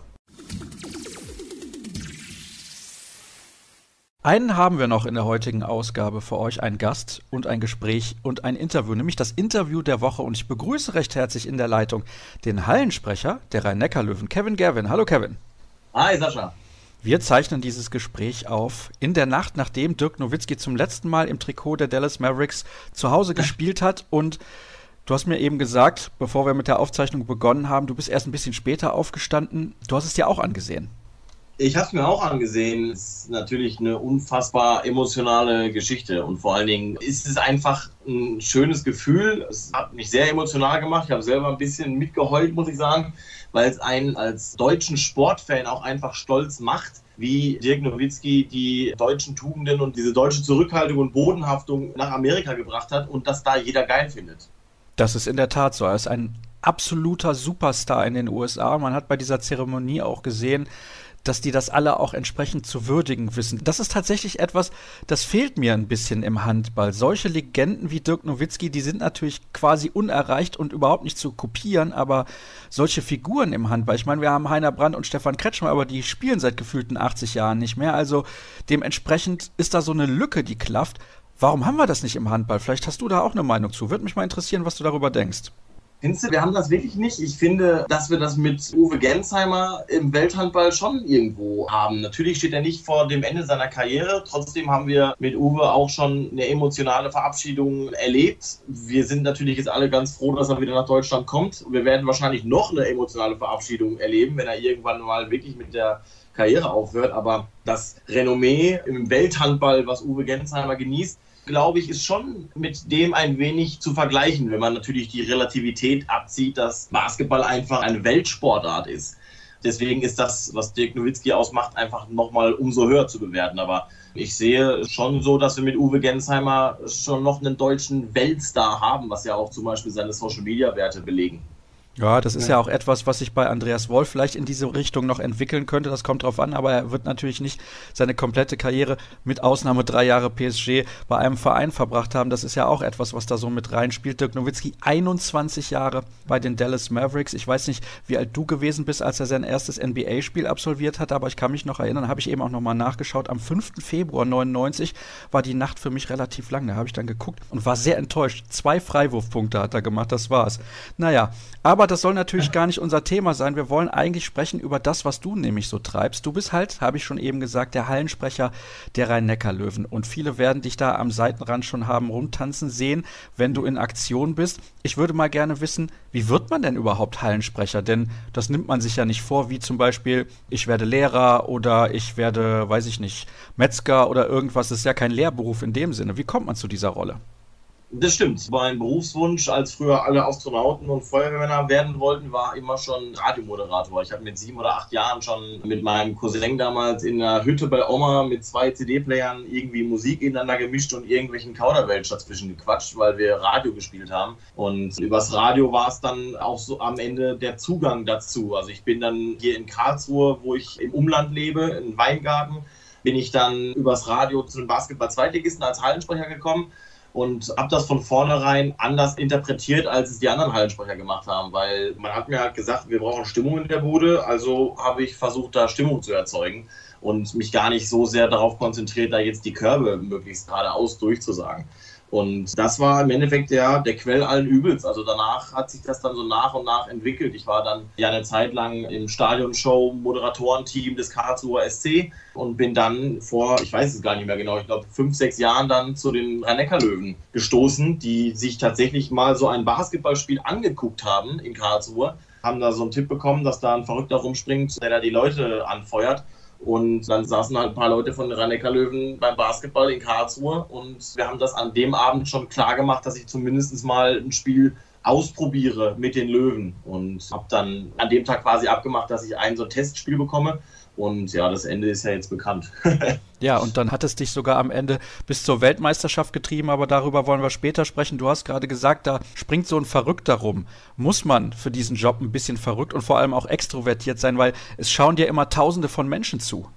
Einen haben wir noch in der heutigen Ausgabe für euch, ein Gast und ein Gespräch und ein Interview, nämlich das Interview der Woche. Und ich begrüße recht herzlich in der Leitung den Hallensprecher der Rhein-Neckar-Löwen, Kevin Gerwin. Hallo Kevin. Hi Sascha. Wir zeichnen dieses Gespräch auf in der Nacht, nachdem Dirk Nowitzki zum letzten Mal im Trikot der Dallas Mavericks zu Hause gespielt hat und Du hast mir eben gesagt, bevor wir mit der Aufzeichnung begonnen haben, du bist erst ein bisschen später aufgestanden. Du hast es dir auch angesehen. Ich habe es mir auch angesehen. Es ist natürlich eine unfassbar emotionale Geschichte und vor allen Dingen ist es einfach ein schönes Gefühl. Es hat mich sehr emotional gemacht. Ich habe selber ein bisschen mitgeheult, muss ich sagen, weil es einen als deutschen Sportfan auch einfach stolz macht, wie Dirk Nowitzki die deutschen Tugenden und diese deutsche Zurückhaltung und Bodenhaftung nach Amerika gebracht hat und das da jeder geil findet. Das ist in der Tat so. Er ist ein absoluter Superstar in den USA. Man hat bei dieser Zeremonie auch gesehen, dass die das alle auch entsprechend zu würdigen wissen. Das ist tatsächlich etwas, das fehlt mir ein bisschen im Handball. Solche Legenden wie Dirk Nowitzki, die sind natürlich quasi unerreicht und überhaupt nicht zu kopieren, aber solche Figuren im Handball, ich meine, wir haben Heiner Brandt und Stefan Kretschmer, aber die spielen seit gefühlten 80 Jahren nicht mehr. Also dementsprechend ist da so eine Lücke, die klafft. Warum haben wir das nicht im Handball? Vielleicht hast du da auch eine Meinung zu. Würde mich mal interessieren, was du darüber denkst. Findest du, wir haben das wirklich nicht? Ich finde, dass wir das mit Uwe Gensheimer im Welthandball schon irgendwo haben. Natürlich steht er nicht vor dem Ende seiner Karriere. Trotzdem haben wir mit Uwe auch schon eine emotionale Verabschiedung erlebt. Wir sind natürlich jetzt alle ganz froh, dass er wieder nach Deutschland kommt. Wir werden wahrscheinlich noch eine emotionale Verabschiedung erleben, wenn er irgendwann mal wirklich mit der Karriere aufhört. Aber das Renommee im Welthandball, was Uwe Gensheimer genießt, glaube ich, ist schon mit dem ein wenig zu vergleichen, wenn man natürlich die Relativität abzieht, dass Basketball einfach eine Weltsportart ist. Deswegen ist das, was Dirk Nowitzki ausmacht, einfach nochmal umso höher zu bewerten. Aber ich sehe schon so, dass wir mit Uwe Gensheimer schon noch einen deutschen Weltstar haben, was ja auch zum Beispiel seine Social-Media-Werte belegen. Ja, das ist ja. ja. auch etwas, was sich bei Andreas Wolf vielleicht in diese Richtung noch entwickeln könnte. Das kommt drauf an, aber er wird natürlich nicht seine komplette Karriere mit Ausnahme drei Jahre PSG bei einem Verein verbracht haben. Das ist ja auch etwas, was da so mit reinspielt. Dirk Nowitzki 21 Jahre bei den Dallas Mavericks. Ich weiß nicht, wie alt du gewesen bist, als er sein erstes NBA-Spiel absolviert hat, aber ich kann mich noch erinnern, habe ich eben auch nochmal nachgeschaut. Am 5. Februar 99 war die Nacht für mich relativ lang. Da habe ich dann geguckt und war sehr enttäuscht. Zwei Freiwurfpunkte hat er gemacht, das war's. Naja, aber das soll natürlich gar nicht unser Thema sein. Wir wollen eigentlich sprechen über das, was du nämlich so treibst. Du bist halt, habe ich schon eben gesagt, der Hallensprecher der Rhein-Neckar-Löwen. Und viele werden dich da am Seitenrand schon haben rumtanzen sehen, wenn du in Aktion bist. Ich würde mal gerne wissen, wie wird man denn überhaupt Hallensprecher? Denn das nimmt man sich ja nicht vor, wie zum Beispiel, ich werde Lehrer oder ich werde, weiß ich nicht, Metzger oder irgendwas. Das ist ja kein Lehrberuf in dem Sinne. Wie kommt man zu dieser Rolle? Das stimmt. Mein Berufswunsch, als früher alle Astronauten und Feuerwehrmänner werden wollten, war immer schon Radiomoderator. Ich habe mit sieben oder acht Jahren schon mit meinem Cousin damals in einer Hütte bei Oma mit zwei CD-Playern irgendwie Musik ineinander gemischt und irgendwelchen Kauderwelsch dazwischen gequatscht, weil wir Radio gespielt haben. Und übers Radio war es dann auch so am Ende der Zugang dazu. Also ich bin dann hier in Karlsruhe, wo ich im Umland lebe, in Weingarten, bin ich dann übers Radio zu den Basketball-Zweitligisten als Hallensprecher gekommen und habe das von vornherein anders interpretiert, als es die anderen Hallensprecher gemacht haben, weil man hat mir halt gesagt, wir brauchen Stimmung in der Bude, also habe ich versucht, da Stimmung zu erzeugen und mich gar nicht so sehr darauf konzentriert, da jetzt die Körbe möglichst geradeaus durchzusagen. Und das war im Endeffekt der, der Quell allen Übels. Also danach hat sich das dann so nach und nach entwickelt. Ich war dann ja eine Zeit lang im Stadionshow Moderatorenteam des Karlsruher SC und bin dann vor, ich weiß es gar nicht mehr genau, ich glaube fünf, sechs Jahren dann zu den Rhein-Neckar-Löwen gestoßen, die sich tatsächlich mal so ein Basketballspiel angeguckt haben in Karlsruhe, haben da so einen Tipp bekommen, dass da ein Verrückter rumspringt, der da die Leute anfeuert. Und dann saßen halt ein paar Leute von den rhein löwen beim Basketball in Karlsruhe. Und wir haben das an dem Abend schon klar gemacht, dass ich zumindest mal ein Spiel ausprobiere mit den Löwen. Und habe dann an dem Tag quasi abgemacht, dass ich ein so ein Testspiel bekomme und ja, das Ende ist ja jetzt bekannt. (laughs) ja, und dann hat es dich sogar am Ende bis zur Weltmeisterschaft getrieben, aber darüber wollen wir später sprechen. Du hast gerade gesagt, da springt so ein Verrückter rum. Muss man für diesen Job ein bisschen verrückt und vor allem auch extrovertiert sein, weil es schauen dir immer Tausende von Menschen zu.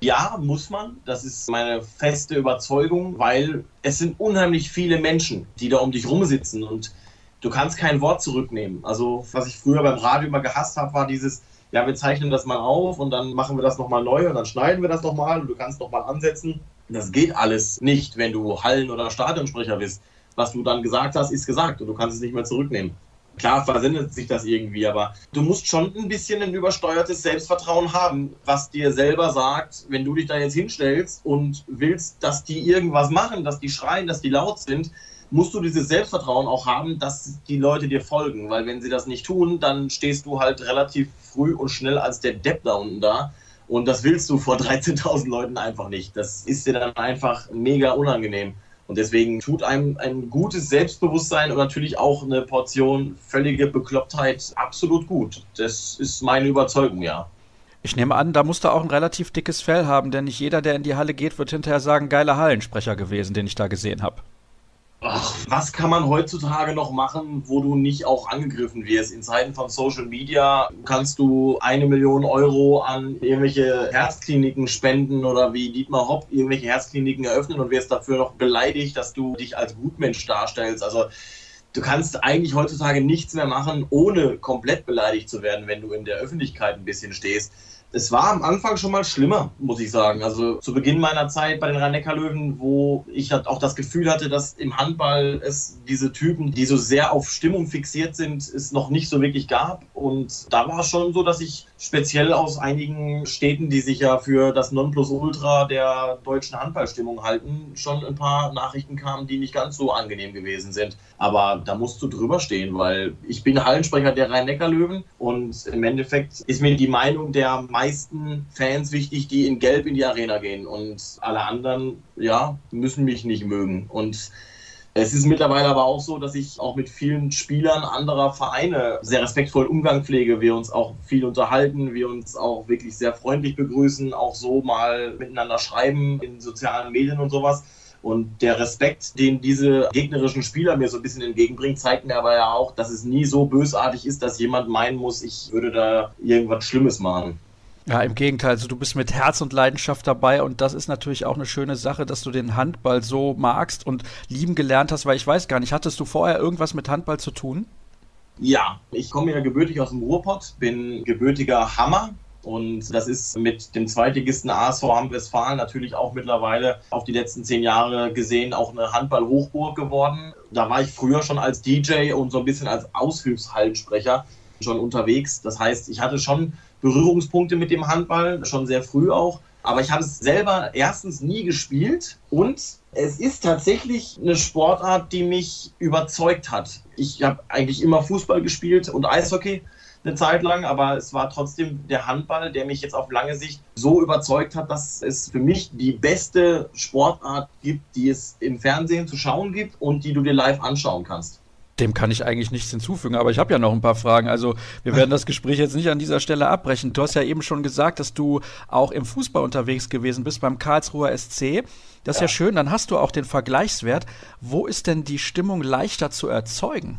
Ja, muss man. Das ist meine feste Überzeugung, weil es sind unheimlich viele Menschen, die da um dich rumsitzen und du kannst kein Wort zurücknehmen. Also, was ich früher beim Radio immer gehasst habe, war dieses, ja, wir zeichnen das mal auf und dann machen wir das nochmal neu und dann schneiden wir das nochmal und du kannst nochmal ansetzen. Das geht alles nicht, wenn du Hallen- oder Stadionsprecher bist. Was du dann gesagt hast, ist gesagt und du kannst es nicht mehr zurücknehmen. Klar versendet sich das irgendwie, aber du musst schon ein bisschen ein übersteuertes Selbstvertrauen haben, was dir selber sagt, wenn du dich da jetzt hinstellst und willst, dass die irgendwas machen, dass die schreien, dass die laut sind, musst du dieses Selbstvertrauen auch haben, dass die Leute dir folgen. Weil wenn sie das nicht tun, dann stehst du halt relativ früh und schnell als der Depp da unten da. Und das willst du vor (laughs) 13.000 Leuten einfach nicht. Das ist dir dann einfach mega unangenehm. Und deswegen tut einem ein gutes Selbstbewusstsein und natürlich auch eine Portion völlige Beklopptheit absolut gut. Das ist meine Überzeugung, ja. Ich nehme an, da musst du auch ein relativ dickes Fell haben, denn nicht jeder, der in die Halle geht, wird hinterher sagen, geiler Hallensprecher gewesen, den ich da gesehen habe. Ach, was kann man heutzutage noch machen, wo du nicht auch angegriffen wirst? In Zeiten von Social Media kannst du eine Million Euro an irgendwelche Herzkliniken spenden oder wie Dietmar Hopp irgendwelche Herzkliniken eröffnen und wirst dafür noch beleidigt, dass du dich als Gutmensch darstellst. Also du kannst eigentlich heutzutage nichts mehr machen, ohne komplett beleidigt zu werden, wenn du in der Öffentlichkeit ein bisschen stehst. Es war am Anfang schon mal schlimmer, muss ich sagen. Also zu Beginn meiner Zeit bei den Rhein-Neckar-Löwen, wo ich halt auch das Gefühl hatte, dass im Handball es diese Typen, die so sehr auf Stimmung fixiert sind, es noch nicht so wirklich gab. Und da war es schon so, dass ich speziell aus einigen Städten, die sich ja für das Nonplusultra der deutschen Handballstimmung halten, schon ein paar Nachrichten kamen, die nicht ganz so angenehm gewesen sind. Aber da musst du drüber stehen, weil ich bin Hallensprecher der Rhein-Neckar-Löwen und im Endeffekt ist mir die Meinung der meisten Fans wichtig, die in Gelb in die Arena gehen und alle anderen, ja, müssen mich nicht mögen. Und es ist mittlerweile aber auch so, dass ich auch mit vielen Spielern anderer Vereine sehr respektvoll Umgang pflege. Wir uns auch viel unterhalten, wir uns auch wirklich sehr freundlich begrüßen, auch so mal miteinander schreiben in sozialen Medien und sowas. Und der Respekt, den diese gegnerischen Spieler mir so ein bisschen entgegenbringen, zeigt mir aber ja auch, dass es nie so bösartig ist, dass jemand meinen muss, ich würde da irgendwas Schlimmes machen. Ja, im Gegenteil, also du bist mit Herz und Leidenschaft dabei und das ist natürlich auch eine schöne Sache, dass du den Handball so magst und lieben gelernt hast, weil ich weiß gar nicht, hattest du vorher irgendwas mit Handball zu tun? Ja, ich komme ja gebürtig aus dem Ruhrpott, bin gebürtiger Hammer, und das ist mit dem Zweitligisten ASV Hamm-Westfalen natürlich auch mittlerweile auf die letzten zehn Jahre gesehen auch eine Handball-Hochburg geworden. Da war ich früher schon als DJ und so ein bisschen als Aushilfshallensprecher schon unterwegs. Das heißt, ich hatte schon Berührungspunkte mit dem Handball, schon sehr früh auch. Aber ich habe es selber erstens nie gespielt und es ist tatsächlich eine Sportart, die mich überzeugt hat. Ich habe eigentlich immer Fußball gespielt und Eishockey eine Zeit lang, aber es war trotzdem der Handball, der mich jetzt auf lange Sicht so überzeugt hat, dass es für mich die beste Sportart gibt, die es im Fernsehen zu schauen gibt und die du dir live anschauen kannst. Dem kann ich eigentlich nichts hinzufügen, aber ich habe ja noch ein paar Fragen. Also wir werden das Gespräch jetzt nicht an dieser Stelle abbrechen. Du hast ja eben schon gesagt, dass du auch im Fußball unterwegs gewesen bist beim Karlsruher SC. Das ist ja. ja schön, dann hast du auch den Vergleichswert. Wo ist denn die Stimmung leichter zu erzeugen?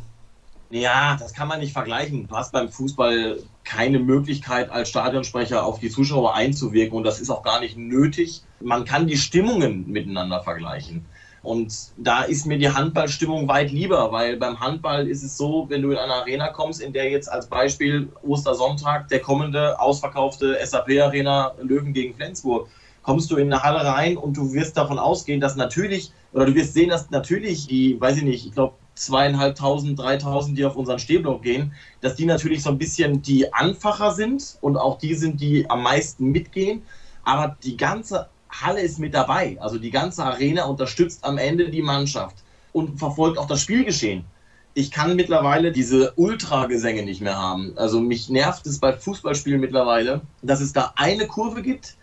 Ja, das kann man nicht vergleichen. Du hast beim Fußball keine Möglichkeit, als Stadionsprecher auf die Zuschauer einzuwirken und das ist auch gar nicht nötig. Man kann die Stimmungen miteinander vergleichen. Und da ist mir die Handballstimmung weit lieber, weil beim Handball ist es so, wenn du in eine Arena kommst, in der jetzt als Beispiel Ostersonntag der kommende ausverkaufte SAP-Arena Löwen gegen Flensburg kommst du in eine Halle rein und du wirst davon ausgehen, dass natürlich, oder du wirst sehen, dass natürlich die, weiß ich nicht, ich glaube, zweieinhalbtausend, dreitausend, die auf unseren Stehblock gehen, dass die natürlich so ein bisschen die Anfacher sind und auch die sind, die am meisten mitgehen. Aber die ganze Halle ist mit dabei. Also die ganze Arena unterstützt am Ende die Mannschaft und verfolgt auch das Spielgeschehen. Ich kann mittlerweile diese Ultragesänge nicht mehr haben. Also mich nervt es bei Fußballspielen mittlerweile, dass es da eine Kurve gibt,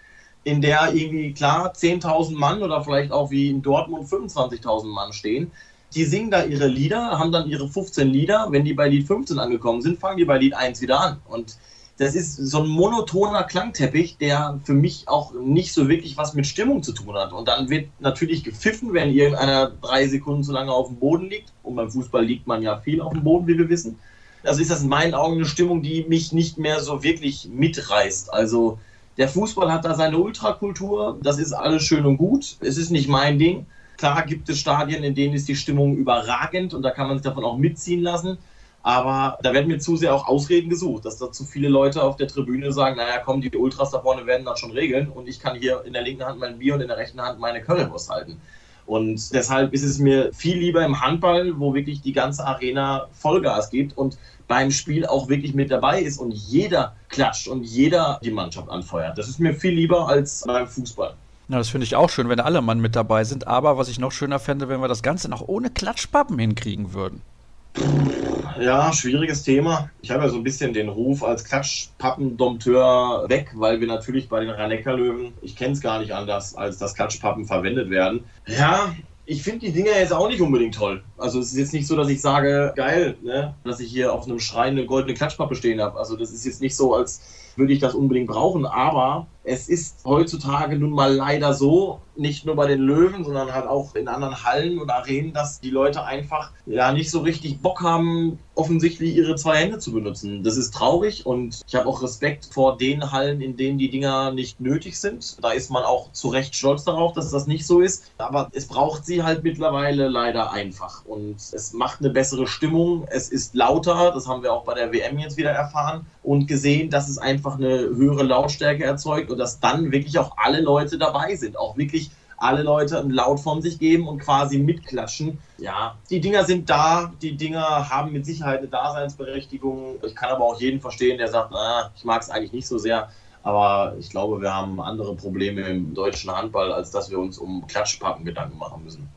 in der irgendwie klar 10.000 Mann oder vielleicht auch wie in Dortmund 25.000 Mann stehen. Die singen da ihre Lieder, haben dann ihre 15 Lieder. Wenn die bei Lied 15 angekommen sind, fangen die bei Lied 1 wieder an. Und das ist so ein monotoner Klangteppich, der für mich auch nicht so wirklich was mit Stimmung zu tun hat. Und dann wird natürlich gepfiffen, wenn irgendeiner drei Sekunden zu lange auf dem Boden liegt. Und beim Fußball liegt man ja viel auf dem Boden, wie wir wissen. Also ist das in meinen Augen eine Stimmung, die mich nicht mehr so wirklich mitreißt. Also der Fußball hat da seine Ultrakultur, das ist alles schön und gut. Es ist nicht mein Ding. Klar gibt es Stadien, in denen ist die Stimmung überragend und da kann man sich davon auch mitziehen lassen. Aber da werden mir zu sehr auch Ausreden gesucht, dass da zu viele Leute auf der Tribüne sagen, naja, komm, die Ultras da vorne werden das schon regeln und ich kann hier in der linken Hand mein Bier und in der rechten Hand meine Currywurst halten. Und deshalb ist es mir viel lieber im Handball, wo wirklich die ganze Arena Vollgas gibt und beim Spiel auch wirklich mit dabei ist und jeder klatscht und jeder die Mannschaft anfeuert. Das ist mir viel lieber als beim Fußball. Ja, das finde ich auch schön, wenn alle Mann mit dabei sind. Aber was ich noch schöner fände, wenn wir das Ganze noch ohne Klatschpappen hinkriegen würden. Ja, schwieriges Thema. Ich habe ja so ein bisschen den Ruf als Klatschpappendompteur weg, weil wir natürlich bei den rhein löwen ich kenne es gar nicht anders, als dass Klatschpappen verwendet werden. Ja, ich finde die Dinger jetzt auch nicht unbedingt toll. Also es ist jetzt nicht so, dass ich sage, geil, ne, dass ich hier auf einem Schrein eine goldene Klatschpappe stehen habe. Also das ist jetzt nicht so, als würde ich das unbedingt brauchen. Aber es ist heutzutage nun mal leider so, nicht nur bei den Löwen, sondern halt auch in anderen Hallen und Arenen, dass die Leute einfach ja nicht so richtig Bock haben, offensichtlich ihre zwei Hände zu benutzen. Das ist traurig und ich habe auch Respekt vor den Hallen, in denen die Dinger nicht nötig sind. Da ist man auch zu Recht stolz darauf, dass das nicht so ist. Aber es braucht sie halt mittlerweile leider einfach. Und es macht eine bessere Stimmung. Es ist lauter. Das haben wir auch bei der WM jetzt wieder erfahren und gesehen, dass es einfach eine höhere Lautstärke erzeugt und dass dann wirklich auch alle Leute dabei sind. Auch wirklich alle Leute Laut von sich geben und quasi mitklatschen. Ja, die Dinger sind da, die Dinger haben mit Sicherheit eine Daseinsberechtigung. Ich kann aber auch jeden verstehen, der sagt, ah, ich mag es eigentlich nicht so sehr. Aber ich glaube, wir haben andere Probleme im deutschen Handball, als dass wir uns um Klatschpappen Gedanken machen müssen.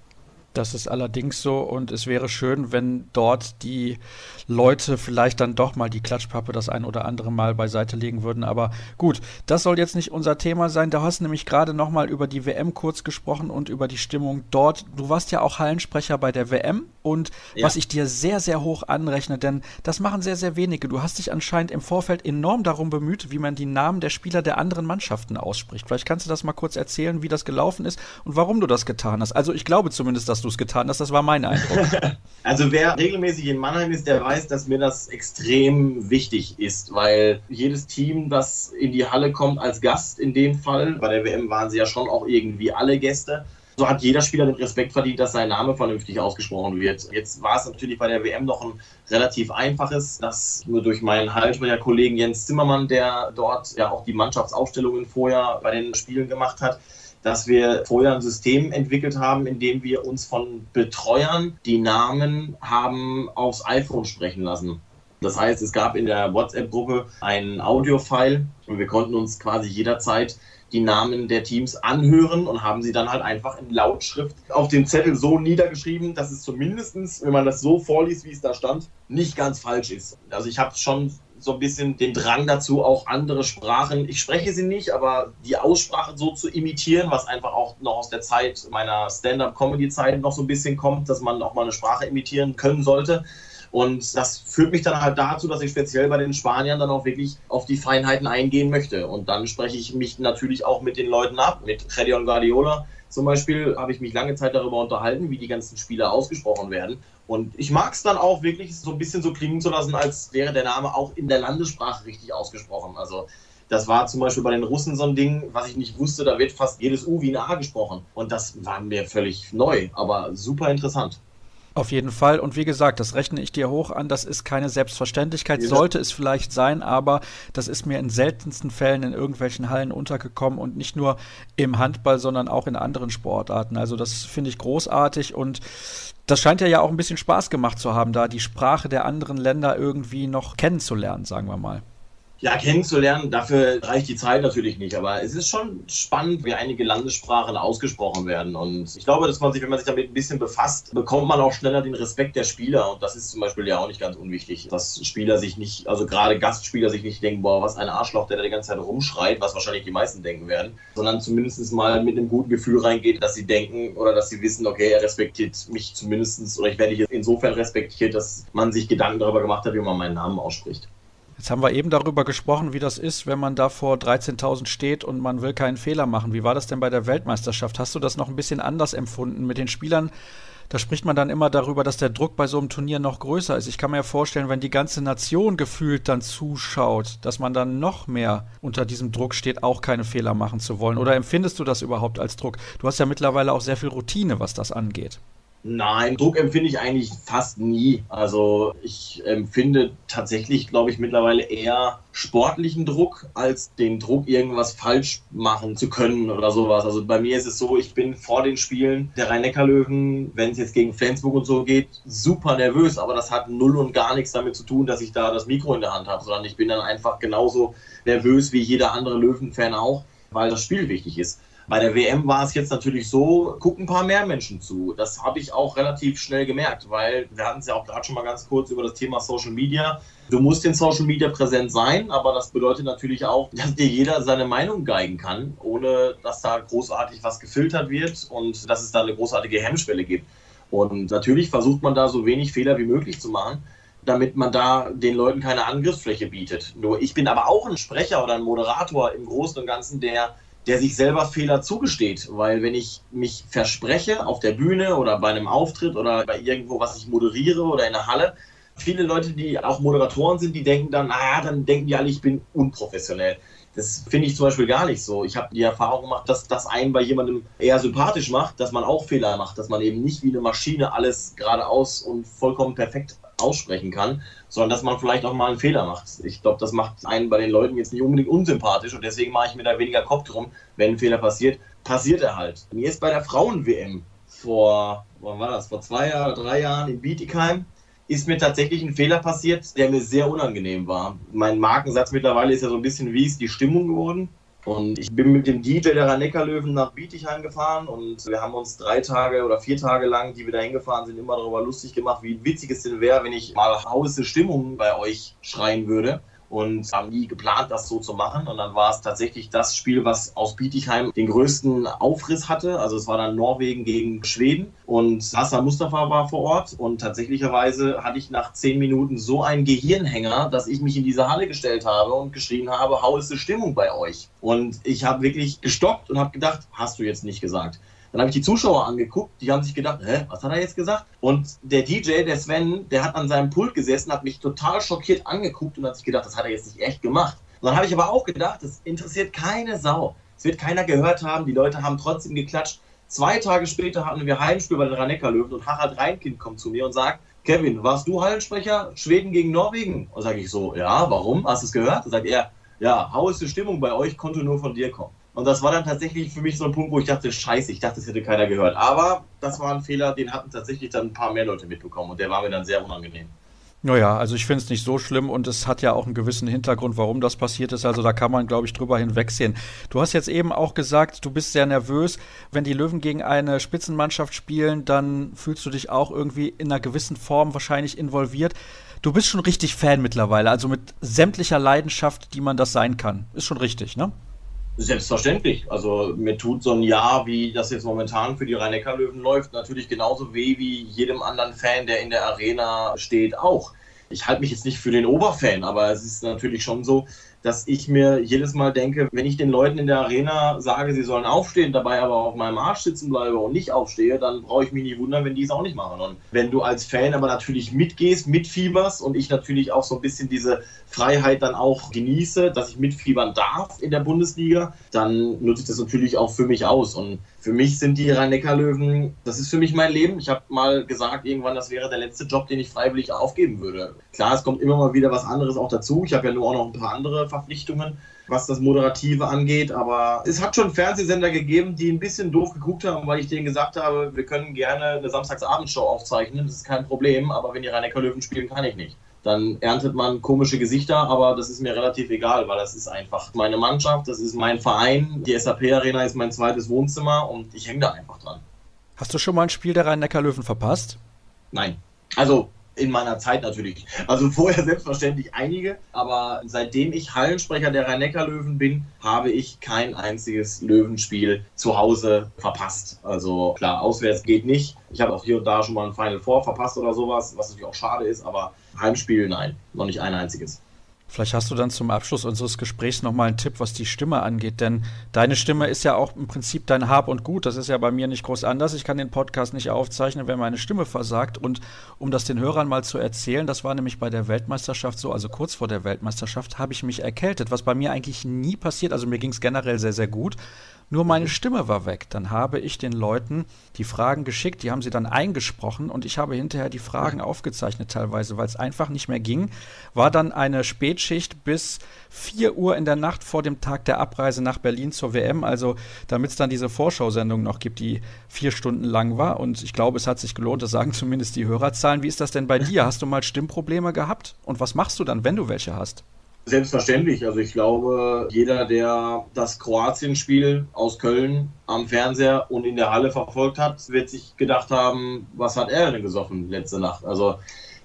Das ist allerdings so und es wäre schön, wenn dort die Leute vielleicht dann doch mal die Klatschpappe das ein oder andere Mal beiseite legen würden. Aber gut, das soll jetzt nicht unser Thema sein. Da hast nämlich gerade noch mal über die WM kurz gesprochen und über die Stimmung dort. Du warst ja auch Hallensprecher bei der WM und ja. was ich dir sehr, sehr hoch anrechne, denn das machen sehr, sehr wenige. Du hast dich anscheinend im Vorfeld enorm darum bemüht, wie man die Namen der Spieler der anderen Mannschaften ausspricht. Vielleicht kannst du das mal kurz erzählen, wie das gelaufen ist und warum du das getan hast. Also ich glaube zumindest, dass du es getan hast. Das war mein Eindruck. (laughs) also wer regelmäßig in Mannheim ist, der weiß, dass mir das extrem wichtig ist, weil jedes Team, das in die Halle kommt als Gast in dem Fall, bei der WM waren sie ja schon auch irgendwie alle Gäste, so hat jeder Spieler den Respekt verdient, dass sein Name vernünftig ausgesprochen wird. Jetzt war es natürlich bei der WM noch ein relativ einfaches, das nur durch meinen Hallensprecher-Kollegen Jens Zimmermann, der dort ja auch die Mannschaftsaufstellungen vorher bei den Spielen gemacht hat, dass wir vorher ein System entwickelt haben, in dem wir uns von Betreuern die Namen haben aufs iPhone sprechen lassen. Das heißt, es gab in der WhatsApp-Gruppe ein Audio-File und wir konnten uns quasi jederzeit die Namen der Teams anhören und haben sie dann halt einfach in Lautschrift auf dem Zettel so niedergeschrieben, dass es zumindest, wenn man das so vorliest, wie es da stand, nicht ganz falsch ist. Also ich habe schon so ein bisschen den Drang dazu, auch andere Sprachen, ich spreche sie nicht, aber die Aussprache so zu imitieren, was einfach auch noch aus der Zeit meiner Stand-up-Comedy-Zeit noch so ein bisschen kommt, dass man auch mal eine Sprache imitieren können sollte. Und das führt mich dann halt dazu, dass ich speziell bei den Spaniern dann auch wirklich auf die Feinheiten eingehen möchte. Und dann spreche ich mich natürlich auch mit den Leuten ab, mit Gedion Guardiola, zum Beispiel habe ich mich lange Zeit darüber unterhalten, wie die ganzen Spieler ausgesprochen werden. Und ich mag es dann auch wirklich so ein bisschen so klingen zu lassen, als wäre der Name auch in der Landessprache richtig ausgesprochen. Also das war zum Beispiel bei den Russen so ein Ding, was ich nicht wusste, da wird fast jedes U wie ein A gesprochen. Und das war mir völlig neu, aber super interessant. Auf jeden Fall. Und wie gesagt, das rechne ich dir hoch an. Das ist keine Selbstverständlichkeit. Sollte es vielleicht sein, aber das ist mir in seltensten Fällen in irgendwelchen Hallen untergekommen und nicht nur im Handball, sondern auch in anderen Sportarten. Also das finde ich großartig und das scheint ja ja auch ein bisschen Spaß gemacht zu haben, da die Sprache der anderen Länder irgendwie noch kennenzulernen, sagen wir mal. Ja, kennenzulernen, dafür reicht die Zeit natürlich nicht. Aber es ist schon spannend, wie einige Landessprachen ausgesprochen werden. Und ich glaube, dass man sich, wenn man sich damit ein bisschen befasst, bekommt man auch schneller den Respekt der Spieler. Und das ist zum Beispiel ja auch nicht ganz unwichtig, dass Spieler sich nicht, also gerade Gastspieler sich nicht denken, boah, was ein Arschloch, der da die ganze Zeit rumschreit, was wahrscheinlich die meisten denken werden, sondern zumindest mal mit einem guten Gefühl reingeht, dass sie denken oder dass sie wissen, okay, er respektiert mich zumindest oder ich werde hier insofern respektiert, dass man sich Gedanken darüber gemacht hat, wie man meinen Namen ausspricht. Jetzt haben wir eben darüber gesprochen, wie das ist, wenn man da vor 13.000 steht und man will keinen Fehler machen. Wie war das denn bei der Weltmeisterschaft? Hast du das noch ein bisschen anders empfunden mit den Spielern? Da spricht man dann immer darüber, dass der Druck bei so einem Turnier noch größer ist. Ich kann mir vorstellen, wenn die ganze Nation gefühlt dann zuschaut, dass man dann noch mehr unter diesem Druck steht, auch keine Fehler machen zu wollen. Oder empfindest du das überhaupt als Druck? Du hast ja mittlerweile auch sehr viel Routine, was das angeht. Nein, Druck empfinde ich eigentlich fast nie. Also ich empfinde tatsächlich, glaube ich, mittlerweile eher sportlichen Druck als den Druck, irgendwas falsch machen zu können oder sowas. Also bei mir ist es so, ich bin vor den Spielen der Rhein-Neckar-Löwen, wenn es jetzt gegen Flensburg und so geht, super nervös. Aber das hat null und gar nichts damit zu tun, dass ich da das Mikro in der Hand habe, sondern ich bin dann einfach genauso nervös wie jeder andere Löwen-Fan auch, weil das Spiel wichtig ist. Bei der WM war es jetzt natürlich so, gucken ein paar mehr Menschen zu. Das habe ich auch relativ schnell gemerkt, weil wir hatten es ja auch gerade schon mal ganz kurz über das Thema Social Media. Du musst in Social Media präsent sein, aber das bedeutet natürlich auch, dass dir jeder seine Meinung geigen kann, ohne dass da großartig was gefiltert wird und dass es da eine großartige Hemmschwelle gibt. Und natürlich versucht man da so wenig Fehler wie möglich zu machen damit man da den Leuten keine Angriffsfläche bietet. Nur ich bin aber auch ein Sprecher oder ein Moderator im Großen und Ganzen, der der sich selber Fehler zugesteht. Weil wenn ich mich verspreche auf der Bühne oder bei einem Auftritt oder bei irgendwo, was ich moderiere oder in der Halle, viele Leute, die auch Moderatoren sind, die denken dann, ah, dann denken die alle, ich bin unprofessionell. Das finde ich zum Beispiel gar nicht so. Ich habe die Erfahrung gemacht, dass das einen bei jemandem eher sympathisch macht, dass man auch Fehler macht, dass man eben nicht wie eine Maschine alles geradeaus und vollkommen perfekt aussprechen kann, sondern dass man vielleicht auch mal einen Fehler macht. Ich glaube, das macht einen bei den Leuten jetzt nicht unbedingt unsympathisch und deswegen mache ich mir da weniger Kopf drum, wenn ein Fehler passiert, passiert er halt. Mir ist bei der Frauen-WM vor, wann war das, vor zwei oder drei Jahren in Bietigheim, ist mir tatsächlich ein Fehler passiert, der mir sehr unangenehm war. Mein Markensatz mittlerweile ist ja so ein bisschen, wie ist die Stimmung geworden? Und ich bin mit dem DJ der Rhein-Neckar-Löwen nach Bietigheim gefahren und wir haben uns drei Tage oder vier Tage lang, die wir da hingefahren sind, immer darüber lustig gemacht, wie witzig es denn wäre, wenn ich mal Hause Stimmung bei euch schreien würde und haben nie geplant, das so zu machen. Und dann war es tatsächlich das Spiel, was aus Bietigheim den größten Aufriss hatte. Also es war dann Norwegen gegen Schweden und Hassan Mustafa war vor Ort und tatsächlicherweise hatte ich nach zehn Minuten so einen Gehirnhänger, dass ich mich in diese Halle gestellt habe und geschrien habe, hau ist die Stimmung bei euch? Und ich habe wirklich gestoppt und habe gedacht, hast du jetzt nicht gesagt. Dann habe ich die Zuschauer angeguckt, die haben sich gedacht, hä, was hat er jetzt gesagt? Und der DJ, der Sven, der hat an seinem Pult gesessen, hat mich total schockiert angeguckt und hat sich gedacht, das hat er jetzt nicht echt gemacht. Und dann habe ich aber auch gedacht, das interessiert keine Sau. Es wird keiner gehört haben, die Leute haben trotzdem geklatscht. Zwei Tage später hatten wir Heimspiel bei den Rhein-Neckar-Löwen und Harald Reinkind kommt zu mir und sagt, Kevin, warst du Hallensprecher? Schweden gegen Norwegen? Und sage ich so, ja, warum? Hast du es gehört? Dann sagt er, ja, hau ist die Stimmung bei euch, konnte nur von dir kommen. Und das war dann tatsächlich für mich so ein Punkt, wo ich dachte, scheiße, ich dachte, das hätte keiner gehört. Aber das war ein Fehler, den hatten tatsächlich dann ein paar mehr Leute mitbekommen und der war mir dann sehr unangenehm. Naja, also ich finde es nicht so schlimm und es hat ja auch einen gewissen Hintergrund, warum das passiert ist. Also da kann man, glaube ich, drüber hinwegsehen. Du hast jetzt eben auch gesagt, du bist sehr nervös. Wenn die Löwen gegen eine Spitzenmannschaft spielen, dann fühlst du dich auch irgendwie in einer gewissen Form wahrscheinlich involviert. Du bist schon richtig Fan mittlerweile, also mit sämtlicher Leidenschaft, die man das sein kann. Ist schon richtig, ne? Selbstverständlich. Also mir tut so ein Jahr, wie das jetzt momentan für die Rhein-Neckar-Löwen läuft, natürlich genauso weh wie jedem anderen Fan, der in der Arena steht, auch. Ich halte mich jetzt nicht für den Oberfan, aber es ist natürlich schon so, dass ich mir jedes Mal denke, wenn ich den Leuten in der Arena sage, sie sollen aufstehen, dabei aber auf meinem Arsch sitzen bleibe und nicht aufstehe, dann brauche ich mich nicht wundern, wenn die es auch nicht machen. Und wenn du als Fan aber natürlich mitgehst, mitfieberst und ich natürlich auch so ein bisschen diese Freiheit dann auch genieße, dass ich mitfiebern darf in der Bundesliga, dann nutze ich das natürlich auch für mich aus. Und für mich sind die Rhein-Neckar-Löwen, das ist für mich mein Leben. Ich habe mal gesagt, irgendwann, das wäre der letzte Job, den ich freiwillig aufgeben würde. Klar, es kommt immer mal wieder was anderes auch dazu. Ich habe ja nur auch noch ein paar andere Verpflichtungen, was das Moderative angeht. Aber es hat schon Fernsehsender gegeben, die ein bisschen doof geguckt haben, weil ich denen gesagt habe, wir können gerne eine Samstagsabendshow aufzeichnen, das ist kein Problem. Aber wenn die Rhein-Neckar-Löwen spielen, kann ich nicht dann erntet man komische Gesichter, aber das ist mir relativ egal, weil das ist einfach meine Mannschaft, das ist mein Verein, die SAP-Arena ist mein zweites Wohnzimmer und ich hänge da einfach dran. Hast du schon mal ein Spiel der Rhein-Neckar-Löwen verpasst? Nein. Also in meiner Zeit natürlich. Also vorher selbstverständlich einige, aber seitdem ich Hallensprecher der Rhein-Neckar-Löwen bin, habe ich kein einziges Löwenspiel zu Hause verpasst. Also klar, auswärts geht nicht. Ich habe auch hier und da schon mal ein Final Four verpasst oder sowas, was natürlich auch schade ist, aber Heimspiel nein, noch nicht ein einziges. Vielleicht hast du dann zum Abschluss unseres Gesprächs nochmal einen Tipp, was die Stimme angeht, denn deine Stimme ist ja auch im Prinzip dein Hab und Gut. Das ist ja bei mir nicht groß anders. Ich kann den Podcast nicht aufzeichnen, wenn meine Stimme versagt. Und um das den Hörern mal zu erzählen, das war nämlich bei der Weltmeisterschaft so, also kurz vor der Weltmeisterschaft habe ich mich erkältet, was bei mir eigentlich nie passiert. Also mir ging es generell sehr, sehr gut. Nur meine Stimme war weg. Dann habe ich den Leuten die Fragen geschickt, die haben sie dann eingesprochen und ich habe hinterher die Fragen aufgezeichnet teilweise, weil es einfach nicht mehr ging. War dann eine Spätschicht bis 4 Uhr in der Nacht vor dem Tag der Abreise nach Berlin zur WM. Also damit es dann diese Vorschau-Sendung noch gibt, die vier Stunden lang war. Und ich glaube, es hat sich gelohnt, das sagen (laughs) zumindest die Hörerzahlen. Wie ist das denn bei dir? Hast du mal Stimmprobleme gehabt? Und was machst du dann, wenn du welche hast? Selbstverständlich. Also ich glaube, jeder, der das Kroatien-Spiel aus Köln am Fernseher und in der Halle verfolgt hat, wird sich gedacht haben, was hat er denn gesoffen letzte Nacht? Also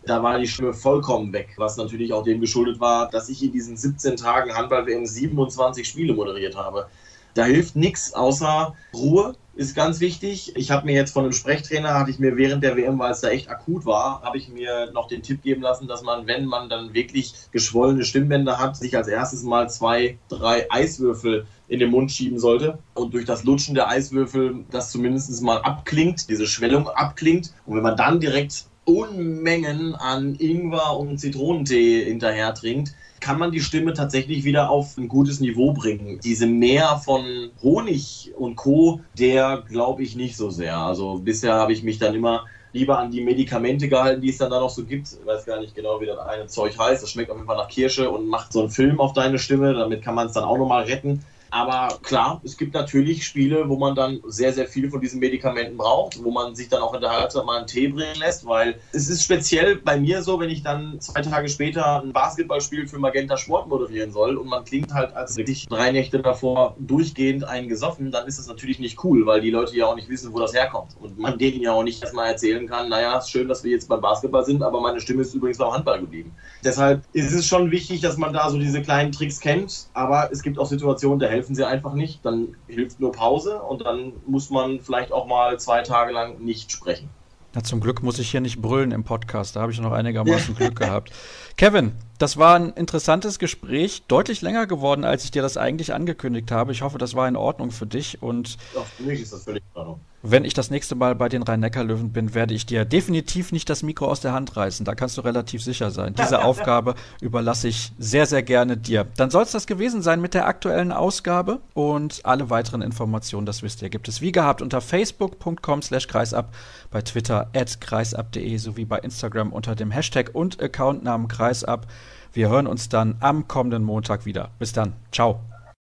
da war die Stimme vollkommen weg, was natürlich auch dem geschuldet war, dass ich in diesen 17 Tagen Handball-WM 27 Spiele moderiert habe. Da hilft nichts außer Ruhe, ist ganz wichtig. Ich habe mir jetzt von einem Sprechtrainer, hatte ich mir während der WM, weil es da echt akut war, habe ich mir noch den Tipp geben lassen, dass man, wenn man dann wirklich geschwollene Stimmbänder hat, sich als erstes mal zwei, drei Eiswürfel in den Mund schieben sollte und durch das Lutschen der Eiswürfel das zumindest mal abklingt, diese Schwellung abklingt. Und wenn man dann direkt Unmengen an Ingwer und Zitronentee hinterher trinkt, kann man die Stimme tatsächlich wieder auf ein gutes Niveau bringen. Diese Mehr von Honig und Co., der glaube ich nicht so sehr. Also bisher habe ich mich dann immer lieber an die Medikamente gehalten, die es dann da noch so gibt. Ich weiß gar nicht genau, wie das eine Zeug heißt. Das schmeckt auf jeden Fall nach Kirsche und macht so einen Film auf deine Stimme. Damit kann man es dann auch nochmal retten. Aber klar, es gibt natürlich Spiele, wo man dann sehr, sehr viel von diesen Medikamenten braucht, wo man sich dann auch in der Halbzeit mal einen Tee bringen lässt, weil es ist speziell bei mir so, wenn ich dann zwei Tage später ein Basketballspiel für Magenta Sport moderieren soll und man klingt halt als wirklich drei Nächte davor durchgehend einen gesoffen, dann ist das natürlich nicht cool, weil die Leute ja auch nicht wissen, wo das herkommt. Und man denen ja auch nicht erstmal erzählen kann, naja, ist schön, dass wir jetzt beim Basketball sind, aber meine Stimme ist übrigens beim Handball geblieben. Deshalb ist es schon wichtig, dass man da so diese kleinen Tricks kennt, aber es gibt auch Situationen, da helfen sie einfach nicht. Dann hilft nur Pause und dann muss man vielleicht auch mal zwei Tage lang nicht sprechen. Na, zum Glück muss ich hier nicht brüllen im Podcast. Da habe ich noch einigermaßen (laughs) Glück gehabt. Kevin, das war ein interessantes Gespräch, deutlich länger geworden, als ich dir das eigentlich angekündigt habe. Ich hoffe, das war in Ordnung für dich und ja, für mich ist das völlig in Ordnung. Wenn ich das nächste Mal bei den Rhein-Neckar-Löwen bin, werde ich dir definitiv nicht das Mikro aus der Hand reißen. Da kannst du relativ sicher sein. Diese (laughs) Aufgabe überlasse ich sehr, sehr gerne dir. Dann soll es das gewesen sein mit der aktuellen Ausgabe und alle weiteren Informationen, das wisst ihr, gibt es wie gehabt unter facebook.com slash kreisab, bei Twitter at kreisab.de sowie bei Instagram unter dem Hashtag und Accountnamen kreisab. Wir hören uns dann am kommenden Montag wieder. Bis dann. Ciao.